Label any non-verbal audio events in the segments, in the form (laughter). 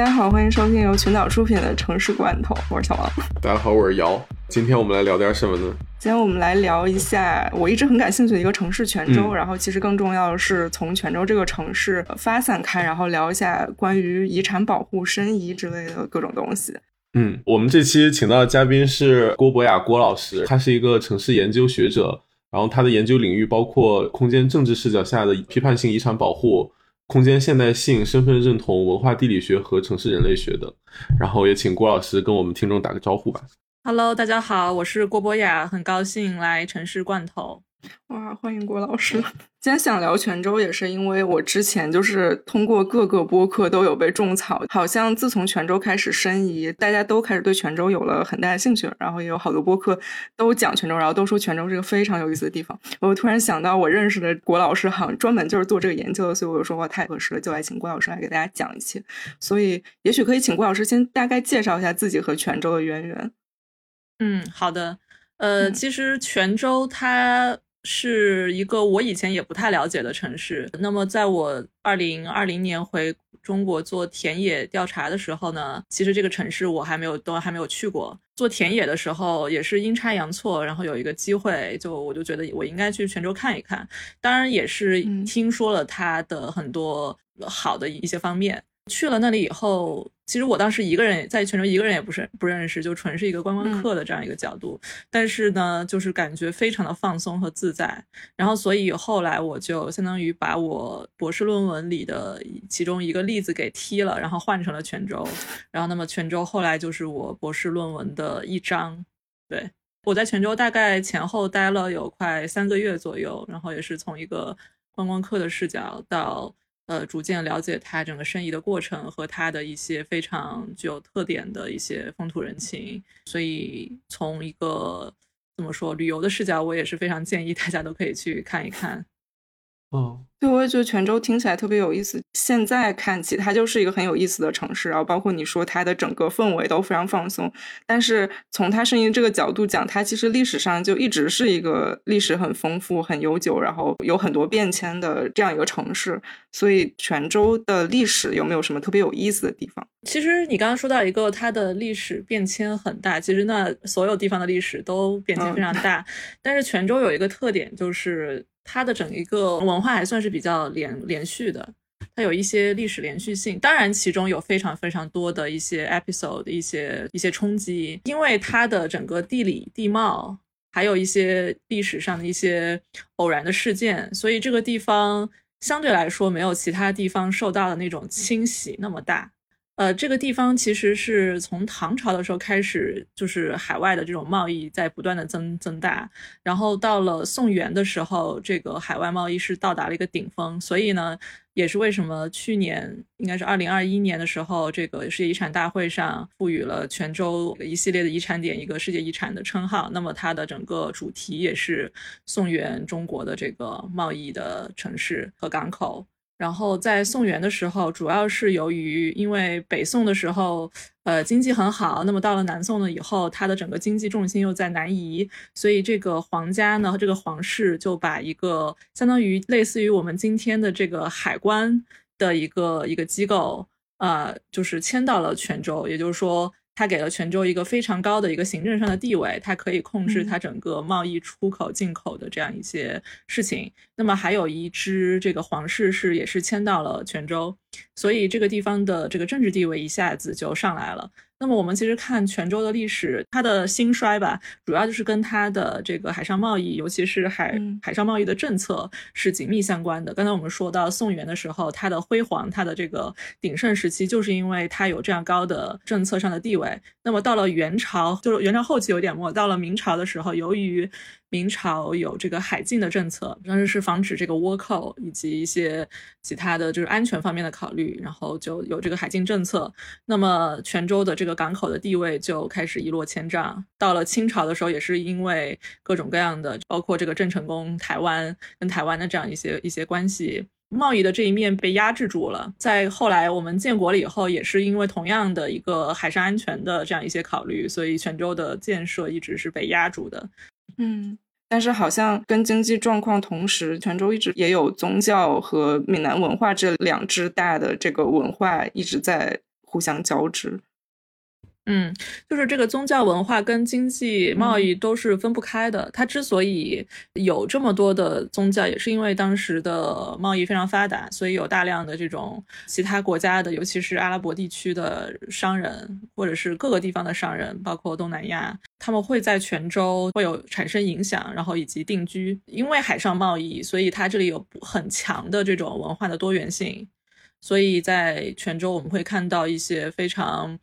大家好，欢迎收听由群岛出品的《城市罐头》，我是小王。大家好，我是姚。今天我们来聊点什么呢？今天我们来聊一下我一直很感兴趣的一个城市——泉州。然后，其实更重要的是从泉州这个城市发散开，然后聊一下关于遗产保护、申遗之类的各种东西。嗯，我们这期请到的嘉宾是郭博雅郭老师，他是一个城市研究学者，然后他的研究领域包括空间政治视角下的批判性遗产保护。空间现代性、身份认同、文化地理学和城市人类学的，然后也请郭老师跟我们听众打个招呼吧。Hello，大家好，我是郭博雅，很高兴来城市罐头。哇，欢迎郭老师！(laughs) 今天想聊泉州，也是因为我之前就是通过各个播客都有被种草，好像自从泉州开始申遗，大家都开始对泉州有了很大的兴趣，然后也有好多播客都讲泉州，然后都说泉州是个非常有意思的地方。我突然想到，我认识的郭老师好像专门就是做这个研究的，所以我就说哇，太合适了，就来请郭老师来给大家讲一期。所以也许可以请郭老师先大概介绍一下自己和泉州的渊源。嗯，好的。呃，其实泉州它。是一个我以前也不太了解的城市。那么，在我二零二零年回中国做田野调查的时候呢，其实这个城市我还没有都还没有去过。做田野的时候也是阴差阳错，然后有一个机会，就我就觉得我应该去泉州看一看。当然也是听说了它的很多好的一些方面。去了那里以后，其实我当时一个人在泉州，一个人也不是不认识，就纯是一个观光客的这样一个角度。但是呢，就是感觉非常的放松和自在。然后，所以后来我就相当于把我博士论文里的其中一个例子给踢了，然后换成了泉州。然后，那么泉州后来就是我博士论文的一章。对我在泉州大概前后待了有快三个月左右，然后也是从一个观光客的视角到。呃，逐渐了解他整个申遗的过程和他的一些非常具有特点的一些风土人情，所以从一个怎么说旅游的视角，我也是非常建议大家都可以去看一看。哦。对，我也觉得泉州听起来特别有意思。现在看起，它就是一个很有意思的城市。然后，包括你说它的整个氛围都非常放松。但是，从它声音这个角度讲，它其实历史上就一直是一个历史很丰富、很悠久，然后有很多变迁的这样一个城市。所以，泉州的历史有没有什么特别有意思的地方？其实，你刚刚说到一个它的历史变迁很大，其实那所有地方的历史都变迁非常大。(laughs) 但是，泉州有一个特点就是。它的整一个文化还算是比较连连续的，它有一些历史连续性。当然，其中有非常非常多的一些 episode 一些一些冲击，因为它的整个地理地貌，还有一些历史上的一些偶然的事件，所以这个地方相对来说没有其他地方受到的那种清洗那么大。呃，这个地方其实是从唐朝的时候开始，就是海外的这种贸易在不断的增增大，然后到了宋元的时候，这个海外贸易是到达了一个顶峰，所以呢，也是为什么去年应该是二零二一年的时候，这个世界遗产大会上赋予了泉州一系列的遗产点一个世界遗产的称号，那么它的整个主题也是宋元中国的这个贸易的城市和港口。然后在宋元的时候，主要是由于因为北宋的时候，呃，经济很好，那么到了南宋了以后，它的整个经济重心又在南移，所以这个皇家呢，这个皇室就把一个相当于类似于我们今天的这个海关的一个一个机构，呃，就是迁到了泉州，也就是说。它给了泉州一个非常高的一个行政上的地位，它可以控制它整个贸易出口进口的这样一些事情。那么还有一支这个皇室是也是迁到了泉州，所以这个地方的这个政治地位一下子就上来了。那么我们其实看泉州的历史，它的兴衰吧，主要就是跟它的这个海上贸易，尤其是海海上贸易的政策是紧密相关的。刚才我们说到宋元的时候，它的辉煌，它的这个鼎盛时期，就是因为它有这样高的政策上的地位。那么到了元朝，就是元朝后期有点没，到了明朝的时候，由于明朝有这个海禁的政策，当时是防止这个倭寇以及一些其他的就是安全方面的考虑，然后就有这个海禁政策。那么泉州的这个港口的地位就开始一落千丈。到了清朝的时候，也是因为各种各样的，包括这个郑成功台湾跟台湾的这样一些一些关系，贸易的这一面被压制住了。在后来我们建国了以后，也是因为同样的一个海上安全的这样一些考虑，所以泉州的建设一直是被压住的。嗯，但是好像跟经济状况同时，泉州一直也有宗教和闽南文化这两支大的这个文化一直在互相交织。嗯，就是这个宗教文化跟经济贸易都是分不开的。它之所以有这么多的宗教，也是因为当时的贸易非常发达，所以有大量的这种其他国家的，尤其是阿拉伯地区的商人，或者是各个地方的商人，包括东南亚，他们会在泉州会有产生影响，然后以及定居。因为海上贸易，所以它这里有很强的这种文化的多元性，所以在泉州我们会看到一些非常。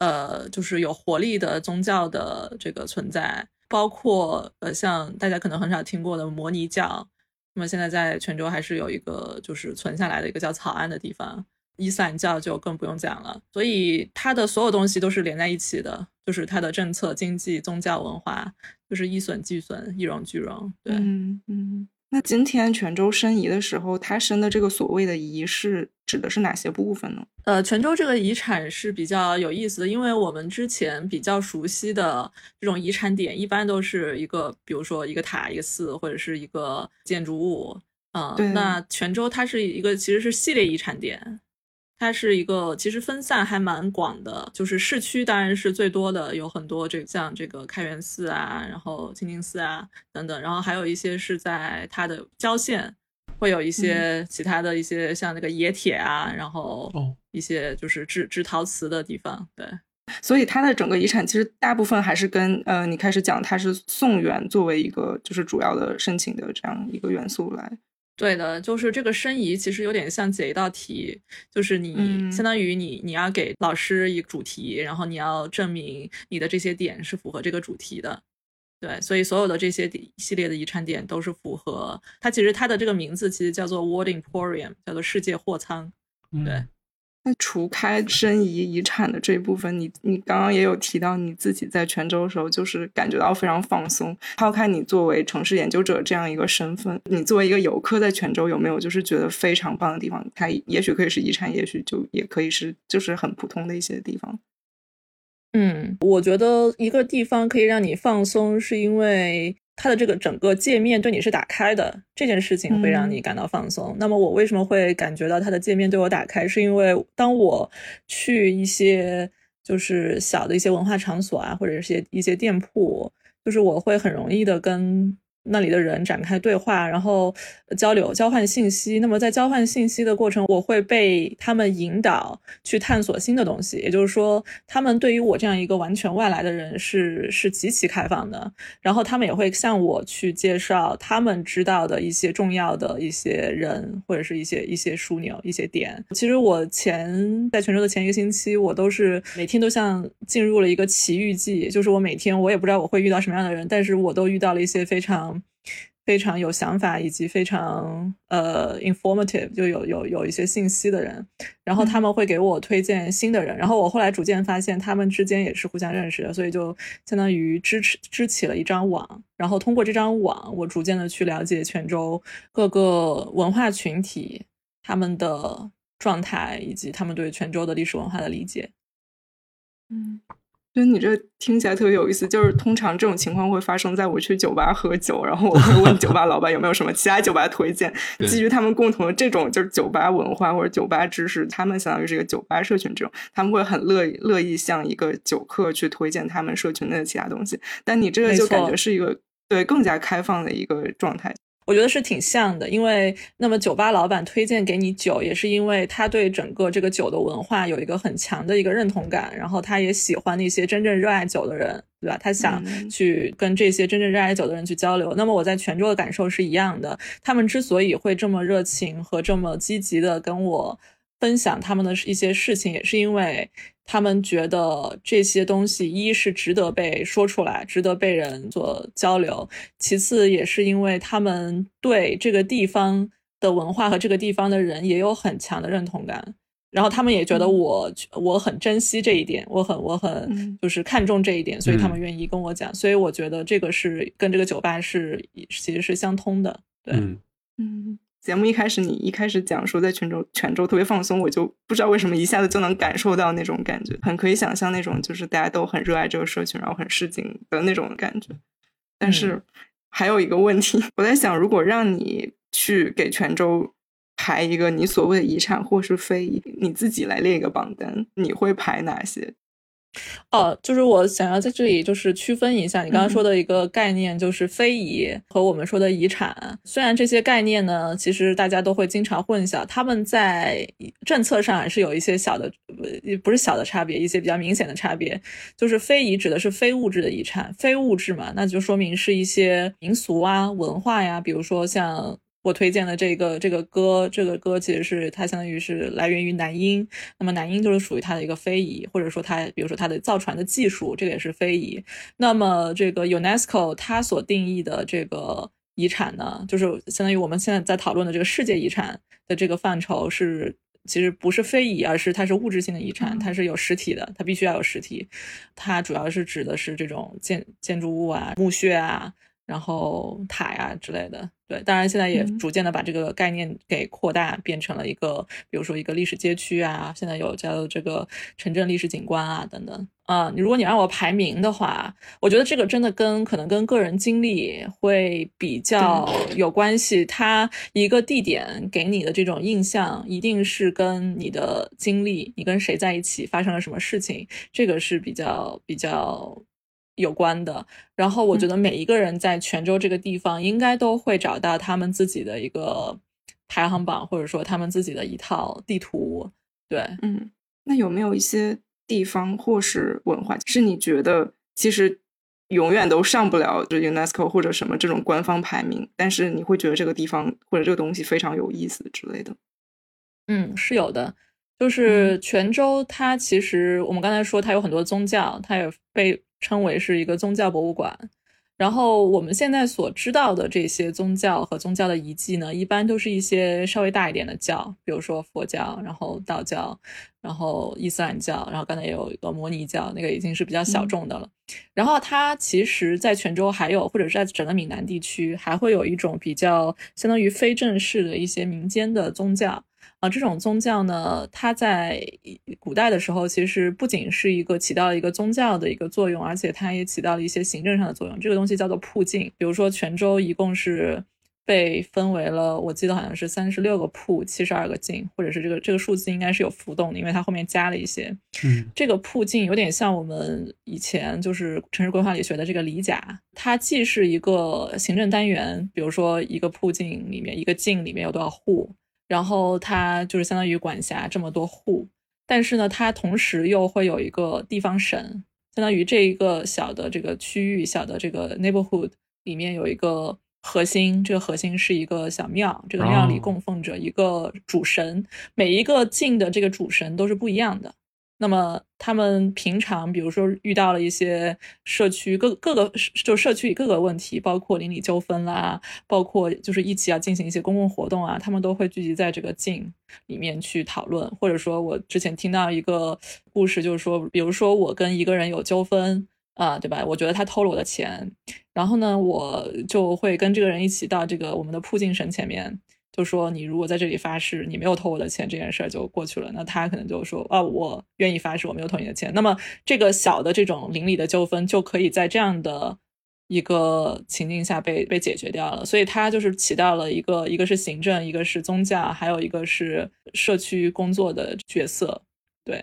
呃，就是有活力的宗教的这个存在，包括呃，像大家可能很少听过的摩尼教，那么现在在泉州还是有一个就是存下来的一个叫草庵的地方。伊斯兰教就更不用讲了，所以它的所有东西都是连在一起的，就是它的政策、经济、宗教、文化，就是一损俱损，一荣俱荣。对，嗯嗯。那今天泉州申遗的时候，它申的这个所谓的遗是指的是哪些部分呢？呃，泉州这个遗产是比较有意思的，因为我们之前比较熟悉的这种遗产点，一般都是一个，比如说一个塔、一个寺或者是一个建筑物。嗯，那泉州它是一个其实是系列遗产点。它是一个其实分散还蛮广的，就是市区当然是最多的，有很多这像这个开元寺啊，然后清净寺啊等等，然后还有一些是在它的郊县，会有一些其他的一些像那个冶铁啊，然后一些就是制制陶瓷的地方。对，所以它的整个遗产其实大部分还是跟呃你开始讲它是宋元作为一个就是主要的申请的这样一个元素来。对的，就是这个申遗其实有点像解一道题，就是你相当于你你要给老师一个主题，然后你要证明你的这些点是符合这个主题的。对，所以所有的这些系列的遗产点都是符合它。其实它的这个名字其实叫做 World Emporium，叫做世界货仓。对。那除开申遗遗产的这一部分，你你刚刚也有提到你自己在泉州的时候，就是感觉到非常放松。抛开你作为城市研究者这样一个身份，你作为一个游客在泉州有没有就是觉得非常棒的地方？它也许可以是遗产，也许就也可以是就是很普通的一些地方。嗯，我觉得一个地方可以让你放松，是因为。它的这个整个界面对你是打开的，这件事情会让你感到放松。那么我为什么会感觉到它的界面对我打开？是因为当我去一些就是小的一些文化场所啊，或者是一些店铺，就是我会很容易的跟。那里的人展开对话，然后交流、交换信息。那么在交换信息的过程，我会被他们引导去探索新的东西。也就是说，他们对于我这样一个完全外来的人是是极其开放的。然后他们也会向我去介绍他们知道的一些重要的一些人，或者是一些一些枢纽、一些点。其实我前在泉州的前一个星期，我都是每天都像进入了一个奇遇记，就是我每天我也不知道我会遇到什么样的人，但是我都遇到了一些非常。非常有想法以及非常呃 informative，就有有有一些信息的人，然后他们会给我推荐新的人，然后我后来逐渐发现他们之间也是互相认识的，所以就相当于支持支起了一张网，然后通过这张网，我逐渐的去了解泉州各个文化群体他们的状态以及他们对泉州的历史文化的理解，嗯。就你这听起来特别有意思，就是通常这种情况会发生在我去酒吧喝酒，然后我会问酒吧老板有没有什么其他酒吧推荐，(laughs) 基于他们共同的这种就是酒吧文化或者酒吧知识，他们相当于是一个酒吧社群这种，他们会很乐意乐意向一个酒客去推荐他们社群内的其他东西。但你这个就感觉是一个对更加开放的一个状态。我觉得是挺像的，因为那么酒吧老板推荐给你酒，也是因为他对整个这个酒的文化有一个很强的一个认同感，然后他也喜欢那些真正热爱酒的人，对吧？他想去跟这些真正热爱酒的人去交流。那么我在泉州的感受是一样的，他们之所以会这么热情和这么积极的跟我分享他们的一些事情，也是因为。他们觉得这些东西，一是值得被说出来，值得被人做交流；其次，也是因为他们对这个地方的文化和这个地方的人也有很强的认同感。然后他们也觉得我我很珍惜这一点，我很我很就是看重这一点，所以他们愿意跟我讲。所以我觉得这个是跟这个酒吧是其实是相通的。对，嗯。节目一开始，你一开始讲说在泉州，泉州特别放松，我就不知道为什么一下子就能感受到那种感觉，很可以想象那种就是大家都很热爱这个社群，然后很市井的那种感觉。但是还有一个问题，我在想，如果让你去给泉州排一个你所谓的遗产或是非遗，你自己来列一个榜单，你会排哪些？哦，就是我想要在这里就是区分一下你刚刚说的一个概念，就是非遗和我们说的遗产。虽然这些概念呢，其实大家都会经常混淆，他们在政策上还是有一些小的，也不是小的差别，一些比较明显的差别。就是非遗指的是非物质的遗产，非物质嘛，那就说明是一些民俗啊、文化呀，比如说像。我推荐的这个这个歌，这个歌其实是它相当于是来源于南音，那么南音就是属于它的一个非遗，或者说它，比如说它的造船的技术，这个也是非遗。那么这个 UNESCO 它所定义的这个遗产呢，就是相当于我们现在在讨论的这个世界遗产的这个范畴是，其实不是非遗，而是它是物质性的遗产，它是有实体的，它必须要有实体。它主要是指的是这种建建筑物啊、墓穴啊。然后塔呀之类的，对，当然现在也逐渐的把这个概念给扩大，变成了一个，比如说一个历史街区啊，现在有叫这个城镇历史景观啊等等啊。你如果你让我排名的话，我觉得这个真的跟可能跟个人经历会比较有关系。它一个地点给你的这种印象，一定是跟你的经历，你跟谁在一起，发生了什么事情，这个是比较比较。有关的，然后我觉得每一个人在泉州这个地方，应该都会找到他们自己的一个排行榜，或者说他们自己的一套地图。对，嗯，那有没有一些地方或是文化，是你觉得其实永远都上不了就 UNESCO 或者什么这种官方排名，但是你会觉得这个地方或者这个东西非常有意思之类的？嗯，是有的。就是泉州，它其实我们刚才说它有很多宗教，它也被称为是一个宗教博物馆。然后我们现在所知道的这些宗教和宗教的遗迹呢，一般都是一些稍微大一点的教，比如说佛教，然后道教，然后伊斯兰教，然后刚才也有一个摩尼教，那个已经是比较小众的了。然后它其实，在泉州还有，或者是在整个闽南地区，还会有一种比较相当于非正式的一些民间的宗教。啊，这种宗教呢，它在古代的时候，其实不仅是一个起到了一个宗教的一个作用，而且它也起到了一些行政上的作用。这个东西叫做铺境。比如说，泉州一共是被分为了，我记得好像是三十六个铺，七十二个境，或者是这个这个数字应该是有浮动的，因为它后面加了一些。嗯，这个铺境有点像我们以前就是城市规划里学的这个里甲，它既是一个行政单元，比如说一个铺境里面一个境里面有多少户。然后它就是相当于管辖这么多户，但是呢，它同时又会有一个地方神，相当于这一个小的这个区域、小的这个 neighborhood 里面有一个核心，这个核心是一个小庙，这个庙里供奉着一个主神，每一个进的这个主神都是不一样的。那么他们平常，比如说遇到了一些社区各各个就社区里各个问题，包括邻里纠纷啦，包括就是一起要进行一些公共活动啊，他们都会聚集在这个境里面去讨论。或者说我之前听到一个故事，就是说，比如说我跟一个人有纠纷啊，对吧？我觉得他偷了我的钱，然后呢，我就会跟这个人一起到这个我们的铺境神前面。就说你如果在这里发誓你没有偷我的钱，这件事儿就过去了。那他可能就说啊，我愿意发誓我没有偷你的钱。那么这个小的这种邻里的纠纷就可以在这样的一个情境下被被解决掉了。所以它就是起到了一个一个是行政，一个是宗教，还有一个是社区工作的角色。对。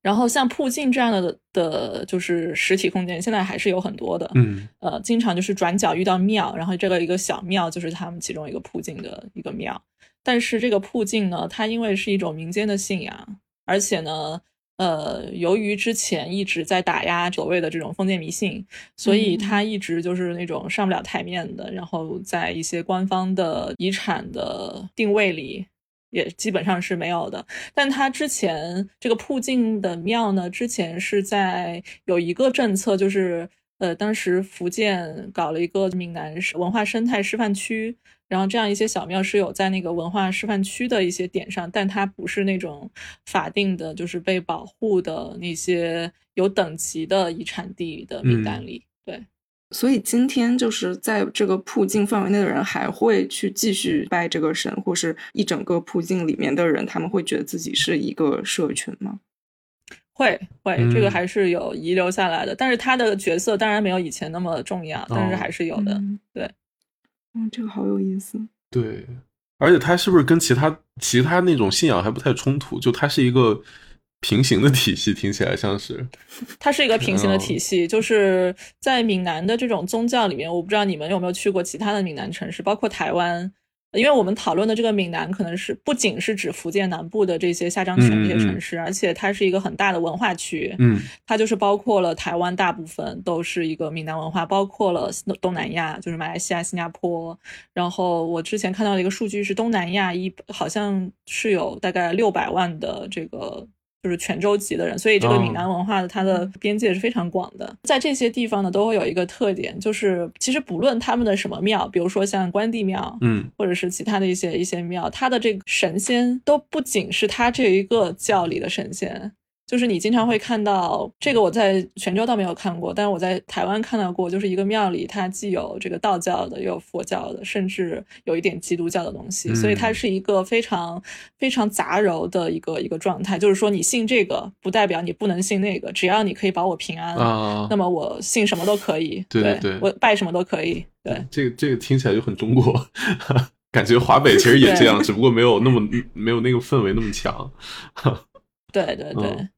然后像铺境这样的的，就是实体空间，现在还是有很多的。嗯，呃，经常就是转角遇到庙，然后这个一个小庙就是他们其中一个铺境的一个庙。但是这个铺境呢，它因为是一种民间的信仰，而且呢，呃，由于之前一直在打压所谓的这种封建迷信，所以它一直就是那种上不了台面的。然后在一些官方的遗产的定位里。也基本上是没有的，但它之前这个铺境的庙呢，之前是在有一个政策，就是呃，当时福建搞了一个闽南文化生态示范区，然后这样一些小庙是有在那个文化示范区的一些点上，但它不是那种法定的，就是被保护的那些有等级的遗产地的名单里，对。所以今天就是在这个铺境范围内的人还会去继续拜这个神，或是一整个铺境里面的人，他们会觉得自己是一个社群吗？会会，这个还是有遗留下来的，但是他的角色当然没有以前那么重要，但是还是有的。对，嗯，这个好有意思。对，而且他是不是跟其他其他那种信仰还不太冲突？就他是一个平行的体系，听起来像是。它是一个平行的体系，就是在闽南的这种宗教里面，我不知道你们有没有去过其他的闽南城市，包括台湾。因为我们讨论的这个闽南，可能是不仅是指福建南部的这些下漳泉这些城市，而且它是一个很大的文化区。嗯，它就是包括了台湾大部分都是一个闽南文化，包括了东南亚，就是马来西亚、新加坡。然后我之前看到的一个数据是，东南亚一好像是有大概六百万的这个。就是泉州籍的人，所以这个闽南文化的它的边界是非常广的。在这些地方呢，都会有一个特点，就是其实不论他们的什么庙，比如说像关帝庙，嗯，或者是其他的一些一些庙，它的这个神仙都不仅是他这一个教里的神仙。就是你经常会看到这个，我在泉州倒没有看过，但是我在台湾看到过。就是一个庙里，它既有这个道教的，又有佛教的，甚至有一点基督教的东西，所以它是一个非常非常杂糅的一个一个状态。就是说，你信这个，不代表你不能信那个，只要你可以保我平安，那么我信什么都可以。对对对，我拜什么都可以。对，这个这个听起来就很中国，(laughs) 感觉华北其实也这样，只不过没有那么没有那个氛围那么强。对对对。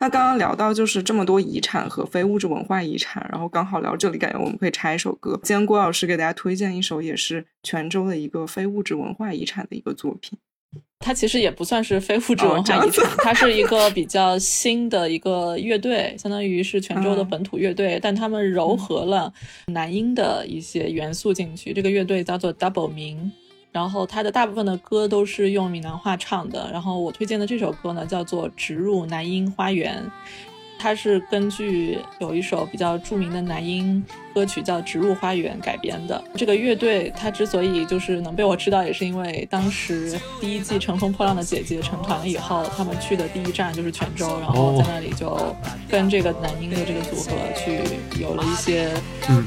那刚刚聊到就是这么多遗产和非物质文化遗产，然后刚好聊这里，感觉我们可以插一首歌。今天郭老师给大家推荐一首，也是泉州的一个非物质文化遗产的一个作品。它其实也不算是非物质文化遗产，它是一个比较新的一个乐队，相当于是泉州的本土乐队，但他们糅合了南音的一些元素进去。这个乐队叫做 Double 名。然后他的大部分的歌都是用闽南话唱的。然后我推荐的这首歌呢，叫做《植入南音花园》，它是根据有一首比较著名的南音歌曲叫《植入花园》改编的。这个乐队它之所以就是能被我知道，也是因为当时第一季《乘风破浪的姐姐》成团了以后，他们去的第一站就是泉州，然后在那里就跟这个南音的这个组合去有了一些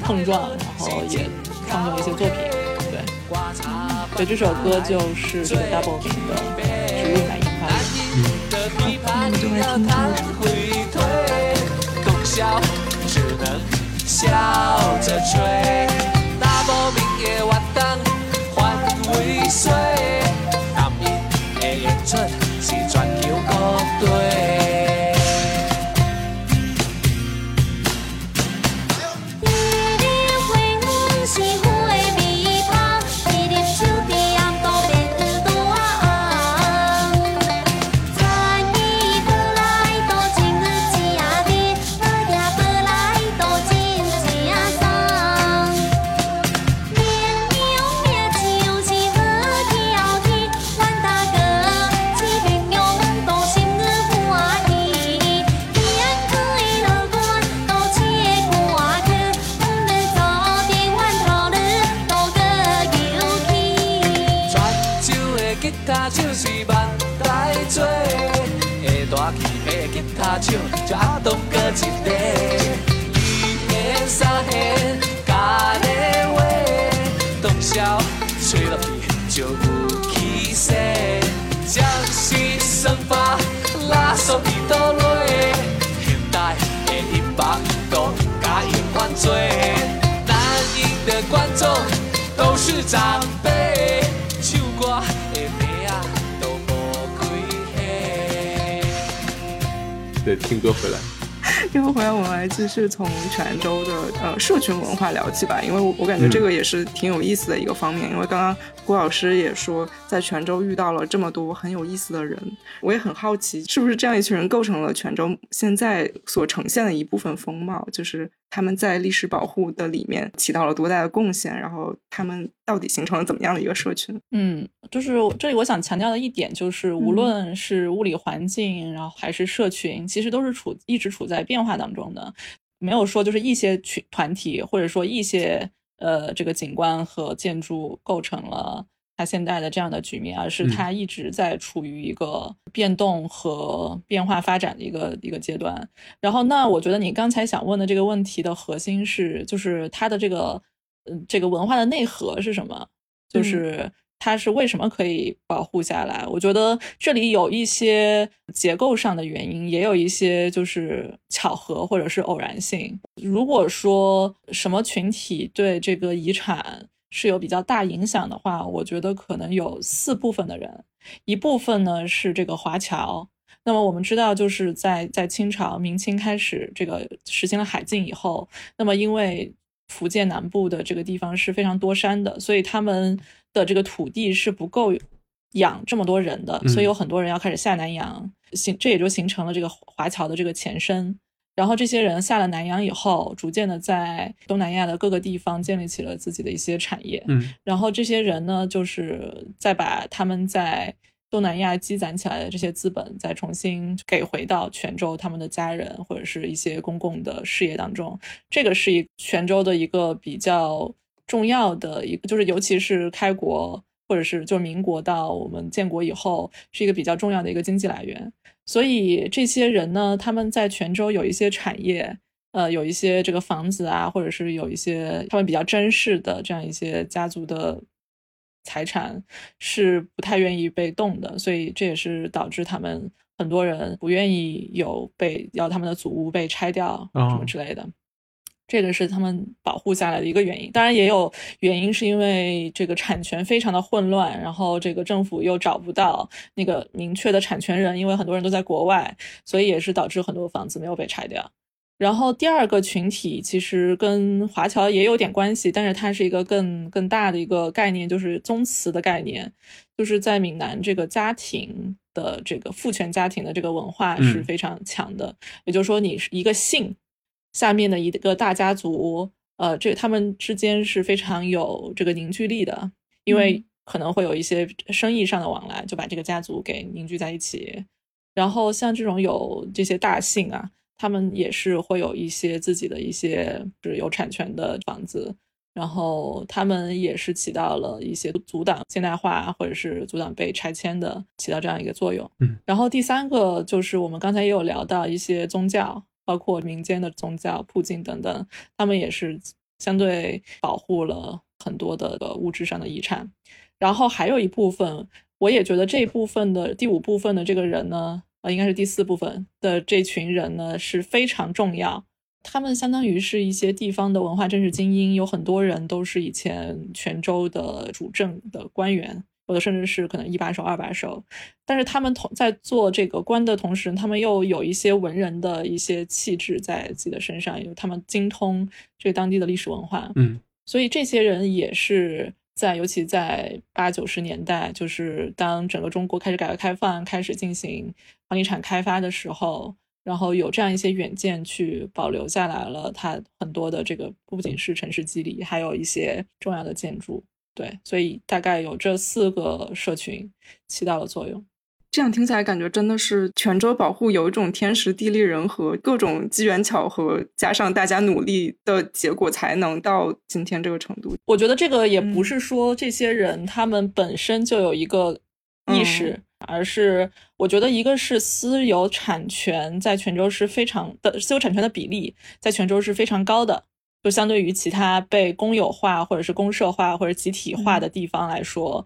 碰撞，然后也创作了一些作品。对。对，这首歌就是这个 Double 名的《植入南樱花园》。好，那我们就来听这首。就一个，二弦三弦加个话，洞箫吹落去就有气势。将士生发拉手提倒落，现代的音乐都加以犯罪，南音的观众都是长辈，唱歌。对，听歌回来。听歌回来，我们来继续从泉州的呃社群文化聊起吧，因为我我感觉这个也是挺有意思的一个方面。因为刚刚郭老师也说，在泉州遇到了这么多很有意思的人，我也很好奇，是不是这样一群人构成了泉州现在所呈现的一部分风貌，就是。他们在历史保护的里面起到了多大的贡献？然后他们到底形成了怎么样的一个社群？嗯，就是这里我想强调的一点就是，无论是物理环境，然后还是社群，其实都是处一直处在变化当中的，没有说就是一些群团体或者说一些呃这个景观和建筑构成了。它现在的这样的局面，而是它一直在处于一个变动和变化发展的一个一个阶段。然后，那我觉得你刚才想问的这个问题的核心是，就是它的这个，嗯，这个文化的内核是什么？就是它是为什么可以保护下来？我觉得这里有一些结构上的原因，也有一些就是巧合或者是偶然性。如果说什么群体对这个遗产，是有比较大影响的话，我觉得可能有四部分的人，一部分呢是这个华侨。那么我们知道，就是在在清朝明清开始这个实行了海禁以后，那么因为福建南部的这个地方是非常多山的，所以他们的这个土地是不够养这么多人的，所以有很多人要开始下南洋，形这也就形成了这个华侨的这个前身。然后这些人下了南洋以后，逐渐的在东南亚的各个地方建立起了自己的一些产业。嗯，然后这些人呢，就是再把他们在东南亚积攒起来的这些资本，再重新给回到泉州他们的家人或者是一些公共的事业当中。这个是一泉州的一个比较重要的一个，就是尤其是开国或者是就民国到我们建国以后，是一个比较重要的一个经济来源。所以这些人呢，他们在泉州有一些产业，呃，有一些这个房子啊，或者是有一些他们比较珍视的这样一些家族的财产，是不太愿意被动的。所以这也是导致他们很多人不愿意有被要他们的祖屋被拆掉什么之类的。这个是他们保护下来的一个原因，当然也有原因是因为这个产权非常的混乱，然后这个政府又找不到那个明确的产权人，因为很多人都在国外，所以也是导致很多房子没有被拆掉。然后第二个群体其实跟华侨也有点关系，但是它是一个更更大的一个概念，就是宗祠的概念，就是在闽南这个家庭的这个父权家庭的这个文化是非常强的，也就是说你是一个姓。下面的一个大家族，呃，这他们之间是非常有这个凝聚力的，因为可能会有一些生意上的往来，就把这个家族给凝聚在一起。然后像这种有这些大姓啊，他们也是会有一些自己的一些是有产权的房子，然后他们也是起到了一些阻挡现代化或者是阻挡被拆迁的，起到这样一个作用。嗯，然后第三个就是我们刚才也有聊到一些宗教。包括民间的宗教、铺境等等，他们也是相对保护了很多的物质上的遗产。然后还有一部分，我也觉得这一部分的第五部分的这个人呢，呃，应该是第四部分的这群人呢是非常重要。他们相当于是一些地方的文化政治精英，有很多人都是以前泉州的主政的官员。有的甚至是可能一把手、二把手，但是他们同在做这个官的同时，他们又有一些文人的一些气质在自己的身上，因为他们精通这个当地的历史文化。嗯，所以这些人也是在，尤其在八九十年代，就是当整个中国开始改革开放、开始进行房地产开发的时候，然后有这样一些远见去保留下来了，它很多的这个不仅是城市肌理，还有一些重要的建筑。对，所以大概有这四个社群起到了作用。这样听起来，感觉真的是泉州保护有一种天时地利人和，各种机缘巧合，加上大家努力的结果，才能到今天这个程度。我觉得这个也不是说这些人他们本身就有一个意识，而是我觉得一个是私有产权在泉州是非常的私有产权的比例在泉州是非常高的。就相对于其他被公有化或者是公社化或者集体化的地方来说，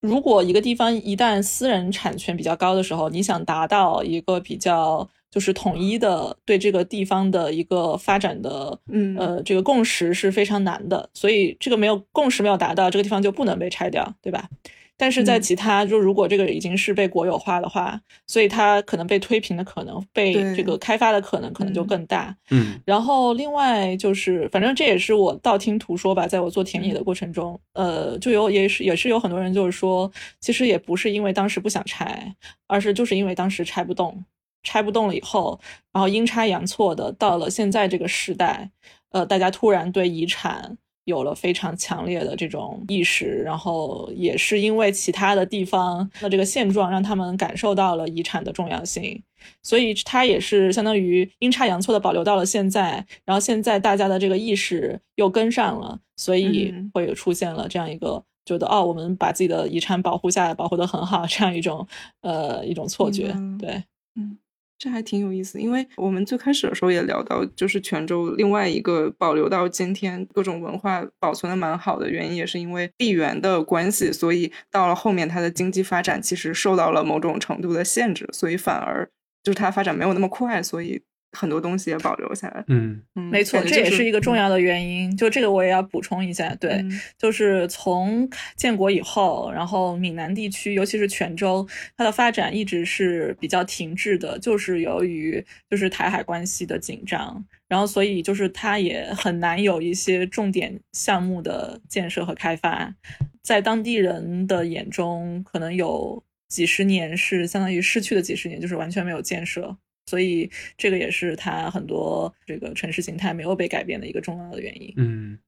如果一个地方一旦私人产权比较高的时候，你想达到一个比较就是统一的对这个地方的一个发展的，嗯呃，这个共识是非常难的。所以这个没有共识没有达到，这个地方就不能被拆掉，对吧？但是在其他，就如果这个已经是被国有化的话，所以它可能被推平的可能，被这个开发的可能可能就更大。嗯，然后另外就是，反正这也是我道听途说吧，在我做田野的过程中，呃，就有也是也是有很多人就是说，其实也不是因为当时不想拆，而是就是因为当时拆不动，拆不动了以后，然后阴差阳错的到了现在这个时代，呃，大家突然对遗产。有了非常强烈的这种意识，然后也是因为其他的地方的这个现状，让他们感受到了遗产的重要性，所以它也是相当于阴差阳错的保留到了现在。然后现在大家的这个意识又跟上了，所以会有出现了这样一个觉得哦，我们把自己的遗产保护下来，保护的很好，这样一种呃一种错觉。对，嗯。这还挺有意思，因为我们最开始的时候也聊到，就是泉州另外一个保留到今天各种文化保存的蛮好的原因，也是因为地缘的关系，所以到了后面它的经济发展其实受到了某种程度的限制，所以反而就是它发展没有那么快，所以很多东西也保留下来。嗯嗯，没错，就是这也是一个重要的原因。就这个我也要补充一下，对，嗯就是从建国以后，然后闽南地区，尤其是泉州，它的发展一直是比较停滞的，就是由于就是台海关系的紧张，然后所以就是它也很难有一些重点项目的建设和开发，在当地人的眼中，可能有几十年是相当于失去的几十年，就是完全没有建设。所以这个也是它很多这个城市形态没有被改变的一个重要的原因。嗯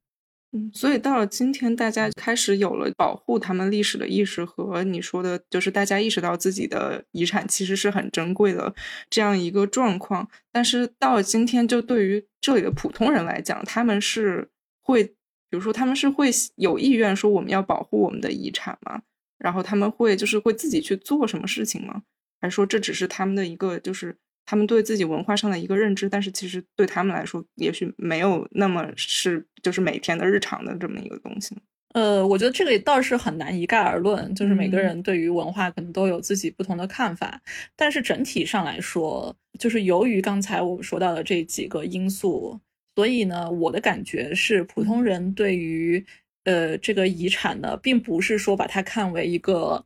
嗯，所以到了今天，大家开始有了保护他们历史的意识和你说的，就是大家意识到自己的遗产其实是很珍贵的这样一个状况。但是到了今天，就对于这里的普通人来讲，他们是会，比如说他们是会有意愿说我们要保护我们的遗产吗？然后他们会就是会自己去做什么事情吗？还是说这只是他们的一个就是他们对自己文化上的一个认知，但是其实对他们来说，也许没有那么是就是每天的日常的这么一个东西。呃，我觉得这个倒是很难一概而论，就是每个嗯人对于文化可能都有自己不同的看法。但是整体上来说，就是由于刚才我们说到的这几个因素，所以呢，我的感觉是，普通人对于呃这个遗产呢，并不是说把它看为一个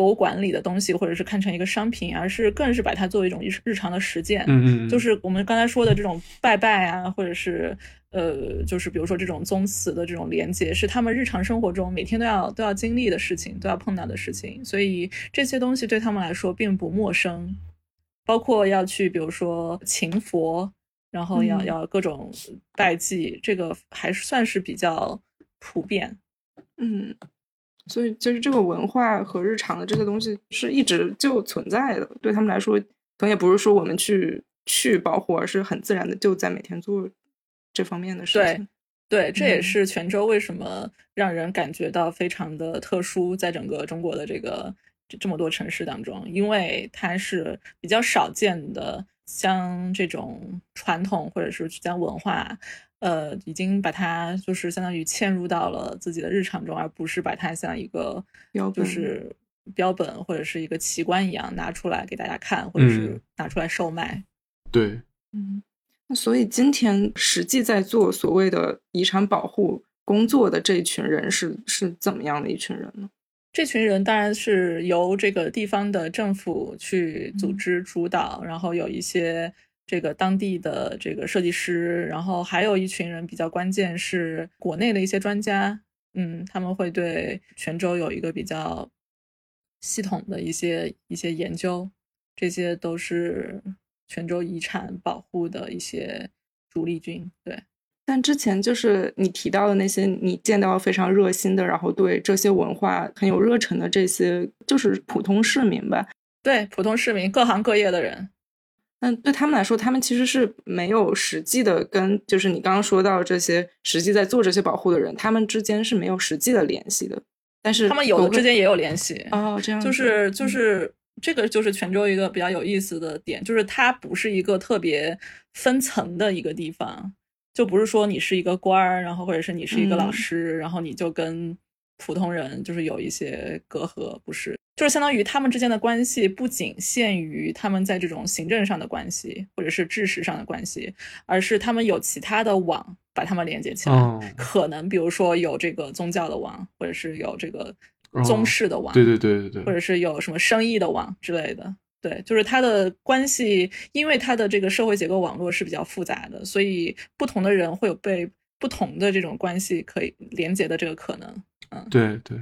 博物馆里的东西，或者是看成一个商品，而是更是把它作为一种日日常的实践。嗯嗯，就是我们刚才说的这种拜拜啊，或者是呃，就是比如说这种宗祠的这种连接，是他们日常生活中每天都要都要经历的事情，都要碰到的事情，所以这些东西对他们来说并不陌生。包括要去，比如说勤佛，然后要、嗯要各种拜祭，这个还是算是比较普遍。嗯，所以就是这个文化和日常的这些东西是一直就存在的，对他们来说，可能也不是说我们去去保护，而是很自然的就在每天做这方面的事情。对，这也嗯是泉州为什么让人感觉到非常的特殊，在整个中国的这个这这么多城市当中，因为它是比较少见的，像这种传统或者是将文化，呃，已经把它就是相当于嵌入到了自己的日常中，而不是把它像一个就标本。是标本或者是一个奇观一样拿出来给大家看，或者是嗯。拿出来售卖。对，嗯，那所以今天实际在做所谓的遗产保护工作的这一群人是是怎么样的一群人呢？这群人当然是由这个地方的政府去组织主导，然后有一些这个当地的这个设计师，然后还有一群人比较关键是国内的一些专家，嗯，他们会对泉州有一个比较系统的一些一些研究，这些都是泉州遗产保护的一些主力军，对。但之前就是你提到的那些你见到非常热心的，然后对这些文化很有热忱的这些，就是普通市民吧。对普通市民、各行各业的人，那对他们来说，他们其实是没有实际的跟，就是你刚刚说到这些实际在做这些保护的人，他们之间是没有实际的联系的。但是他们有的之间也有联系。哦，这样就是就是这个就是泉州一个比较有意思的点，就是它不是一个特别分层的一个地方，就不是说你是一个官儿，然后或者是你是一个老嗯师，然后你就跟普通人就是有一些隔阂，不是，就是相当于他们之间的关系不仅限于他们在这种行政上的关系或者是知识上的关系，而是他们有其他的网把他们连接起来。哦可能比如说有这个宗教的网，或者是有这个哦宗室的网，对对对对对，或者是有什么生意的网之类的。对，就是他的关系，因为他的这个社会结构网络是比较复杂的，所以不同的人会有被不同的这种关系可以连接的这个可能。对对，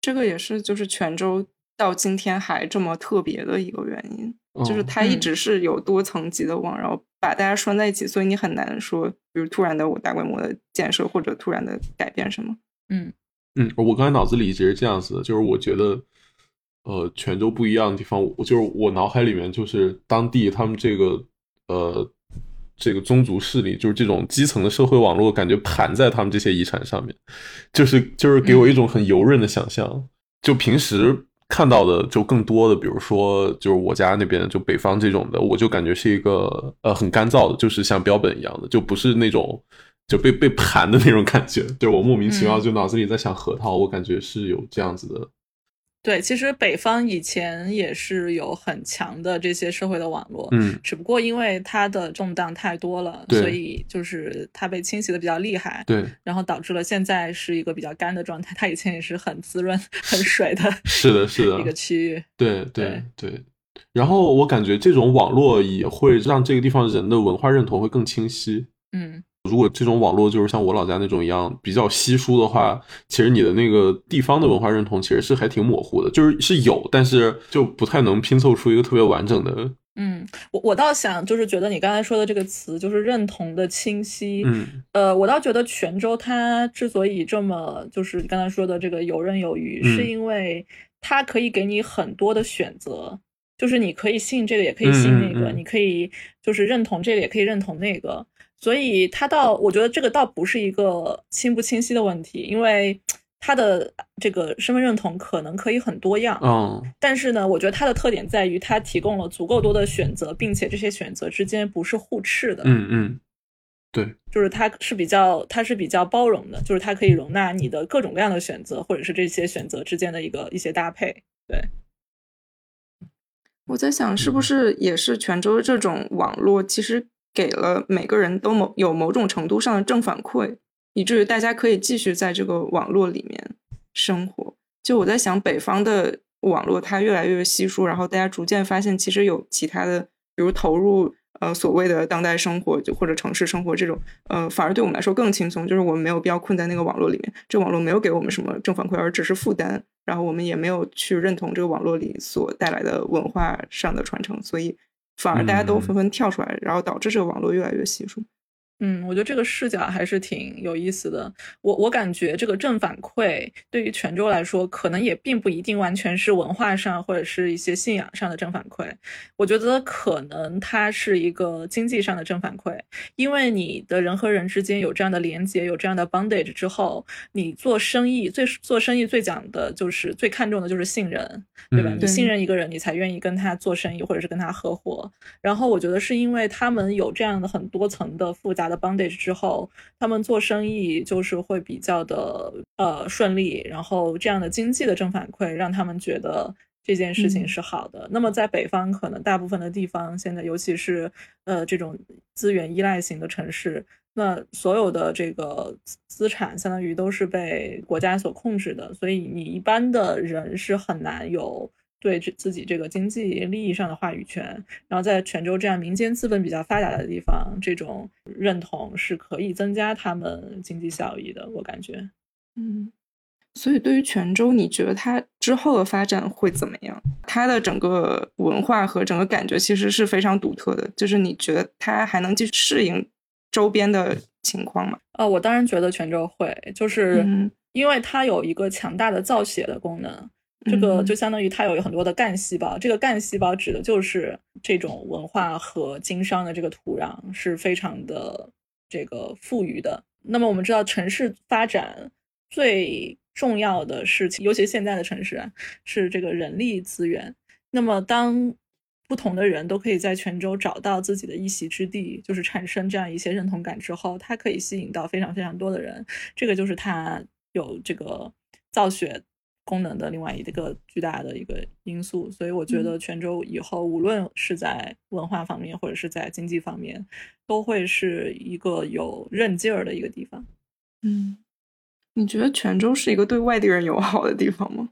这个也是就是泉州到今天还这么特别的一个原因，就是哦它一嗯。直是有多层级的网，然后把大家拴在一起，所以你很难说，比如突然的我大规模的建设或者突然的改变什么。嗯。嗯，我刚才脑子里一直是这样子的，就是我觉得，呃，泉州不一样的地方，我就是我脑海里面就是当地他们这个呃这个宗族势力，就是这种基层的社会网络，感觉盘在他们这些遗产上面，就是就是给我一种很油润的想象。就平时看到的就更多的，比如说就是我家那边就北方这种的，我就感觉是一个呃很干燥的，就是像标本一样的，就不是那种就被被盘的那种感觉。对我莫名其妙嗯就脑子里在想核桃，我感觉是有这样子的对，其实北方以前也是有很强的这些社会的网络，嗯，只不过因为它的动荡太多了，所以就是它被侵袭的比较厉害，对，然后导致了现在是一个比较干的状态。它以前也是很滋润、很水的是的，是的，(laughs) 一个区域。对对对。然后我感觉这种网络也会让这个地方人的文化认同会更清晰。嗯，如果这种网络就是像我老家那种一样比较稀疏的话，其实你的那个地方的文化认同其实是还挺模糊的，就是是有，但是就不太能拼凑出一个特别完整的。嗯，我我倒想就是觉得你刚才说的这个词就是认同的清晰，嗯呃，我倒觉得泉州它之所以这么就是你刚才说的这个游刃有余，嗯是因为它可以给你很多的选择，就是你可以信这个，也可以信那个，嗯嗯嗯你可以就是认同这个，也可以认同那个，所以它倒我觉得这个倒不是一个清不清晰的问题，因为它的这个身份认同可能可以很多样，嗯但是呢，我觉得它的特点在于它提供了足够多的选择，并且这些选择之间不是互斥的。嗯嗯，对，就是它是比较，它是比较包容的，就是它可以容纳你的各种各样的选择，或者是这些选择之间的一个一些搭配。对，我在想，是不是也是泉州这种网络，其实给了每个人都某有某种程度上的正反馈，以至于大家可以继续在这个网络里面生活。就我在想，北方的网络它越来越稀疏，然后大家逐渐发现，其实有其他的，比如投入呃所谓的当代生活就或者城市生活这种，呃，反而对我们来说更轻松，就是我们没有必要困在那个网络里面，这网络没有给我们什么正反馈，而只是负担。然后我们也没有去认同这个网络里所带来的文化上的传承，所以反而大家都纷纷跳出来，然后导致这个网络越来越稀疏。嗯，我觉得这个视角还是挺有意思的。我我感觉这个正反馈对于泉州来说，可能也并不一定完全是文化上或者是一些信仰上的正反馈。我觉得可能它是一个经济上的正反馈，因为你的人和人之间有这样的连接，有这样的 bondage 之后，你做生意最做生意最讲的就是最看重的就是信任，对吧？嗯你信任一个人，你才愿意跟他做生意或者是跟他合伙。然后我觉得是因为他们有这样的很多层的复杂的 bondage 之后，他们做生意就是会比较的呃顺利，然后这样的经济的正反馈让他们觉得这件事情嗯是好的。那么在北方，可能大部分的地方现在，尤其是呃这种资源依赖型的城市。那所有的这个资资产相当于都是被国家所控制的，所以你一般的人是很难有对这自己这个经济利益上的话语权。然后在泉州这样民间资本比较发达的地方，这种认同是可以增加他们经济效益的，我感觉。嗯，所以对于泉州，你觉得它之后的发展会怎么样？它的整个文化和整个感觉其实是非常独特的，就是你觉得它还能继续适应周边的情况吗？呃，我当然觉得泉州会，就是嗯因为它有一个强大的造血的功能。这个嗯就相当于它有很多的干细胞，这个干细胞指的就是这种文化和经商的这个土壤是非常的这个富裕的。那么我们知道，城市发展最重要的事情，尤其现在的城市啊，是这个人力资源。那么当不同的人都可以在泉州找到自己的一席之地，就是产生这样一些认同感之后，它可以吸引到非常非常多的人。这个就是它有这个造血功能的另外一个巨大的一个因素。所以我觉得泉州以后无论是在文化方面或者是在经济方面，都会是一个有韧劲儿的一个地方。嗯，你觉得泉州是一个对外地人友好的地方吗？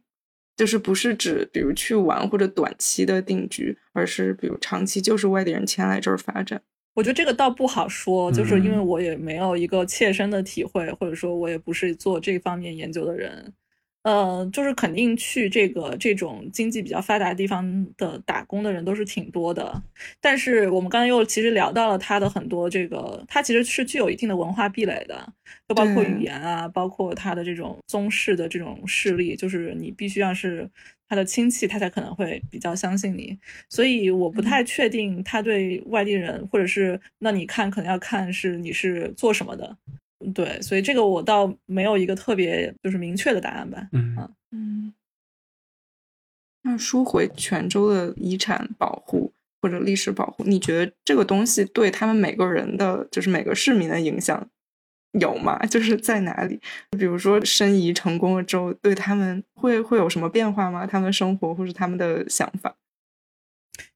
就是不是指比如去玩或者短期的定居，而是比如长期就是外地人迁来这儿发展。我觉得这个倒不好说，就是因为嗯我也没有一个切身的体会，或者说我也不是做这方面研究的人。呃，就是肯定去这个这种经济比较发达的地方的打工的人都是挺多的，但是我们刚才又其实聊到了它的很多这个，它其实是具有一定的文化壁垒的，就包括语言啊，包括它的这种宗室的这种势力，就是你必须要是他的亲戚，他才可能会比较相信你。所以我不太确定他对外地人，或者是那你看可能要看是你是做什么的。对，所以这个我倒没有一个特别就是明确的答案吧。嗯啊嗯，那说回泉州的遗产保护或者历史保护，你觉得这个东西对他们每个人的，就是每个市民的影响有吗？(laughs) 就是在哪里？比如说申遗成功了之后，对他们会会有什么变化吗？他们生活或者他们的想法？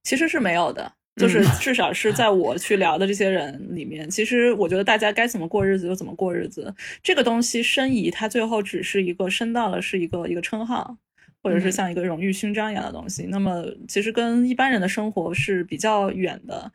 其实是没有的，就是嗯至少是在我去聊的这些人里面，其实我觉得大家该怎么过日子就怎么过日子。这个东西申遗，它最后只是一个申到了是一个一个称号，或者是嗯像一个荣誉勋章一样的东西。那么其实跟一般人的生活是比较远的，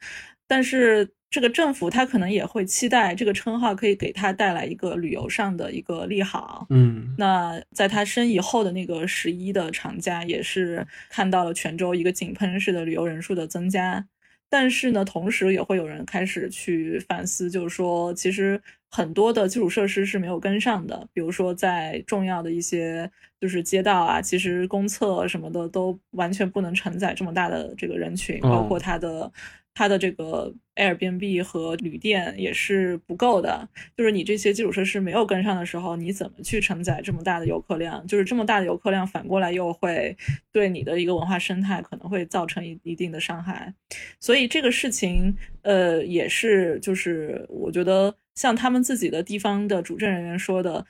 但是这个政府他可能也会期待这个称号可以给他带来一个旅游上的一个利好。嗯那在他申遗后的那个十一的长假，也是看到了泉州一个井喷式的旅游人数的增加。但是呢，同时也会有人开始去反思，就是说，其实很多的基础设施是没有跟上的，比如说在重要的一些就是街道啊，其实公厕什么的都完全不能承载这么大的这个人群，包括哦它的它的这个 Airbnb 和旅店也是不够的。就是你这些基础设施没有跟上的时候，你怎么去承载这么大的游客量？就是这么大的游客量，反过来又会对你的一个文化生态可能会造成一一定的伤害。所以这个事情，呃，也是就是我觉得像他们自己的地方的主政人员说的，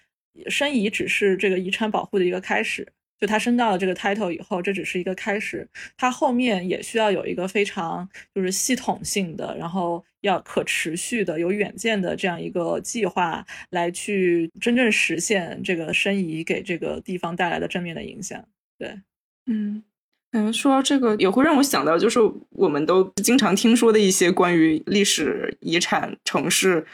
申遗只是这个遗产保护的一个开始。就他升到了这个 title 以后，这只是一个开始，他后面也需要有一个非常就是系统性的，然后要可持续的、有远见的这样一个计划，来去真正实现这个申遗给这个地方带来的正面的影响。对，嗯，嗯，说到这个，也会让我想到，就是我们都经常听说的一些关于历史遗产城市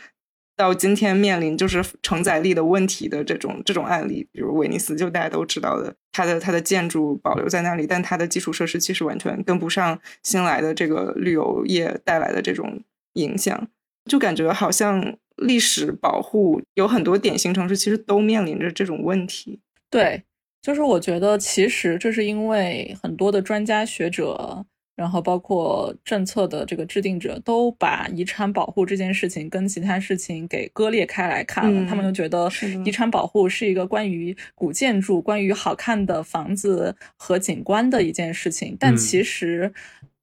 到今天面临就是承载力的问题的这种这种案例，比如威尼斯，就大家都知道的，它的它的建筑保留在那里，但它的基础设施其实完全跟不上新来的这个旅游业带来的这种影响，就感觉好像历史保护有很多典型城市其实都面临着这种问题。对，就是我觉得其实这是因为很多的专家学者，然后包括政策的这个制定者，都把遗产保护这件事情跟其他事情给割裂开来看了。嗯他们就觉得遗产保护是一个关于古建筑、关于好看的房子和景观的一件事情，但嗯其实。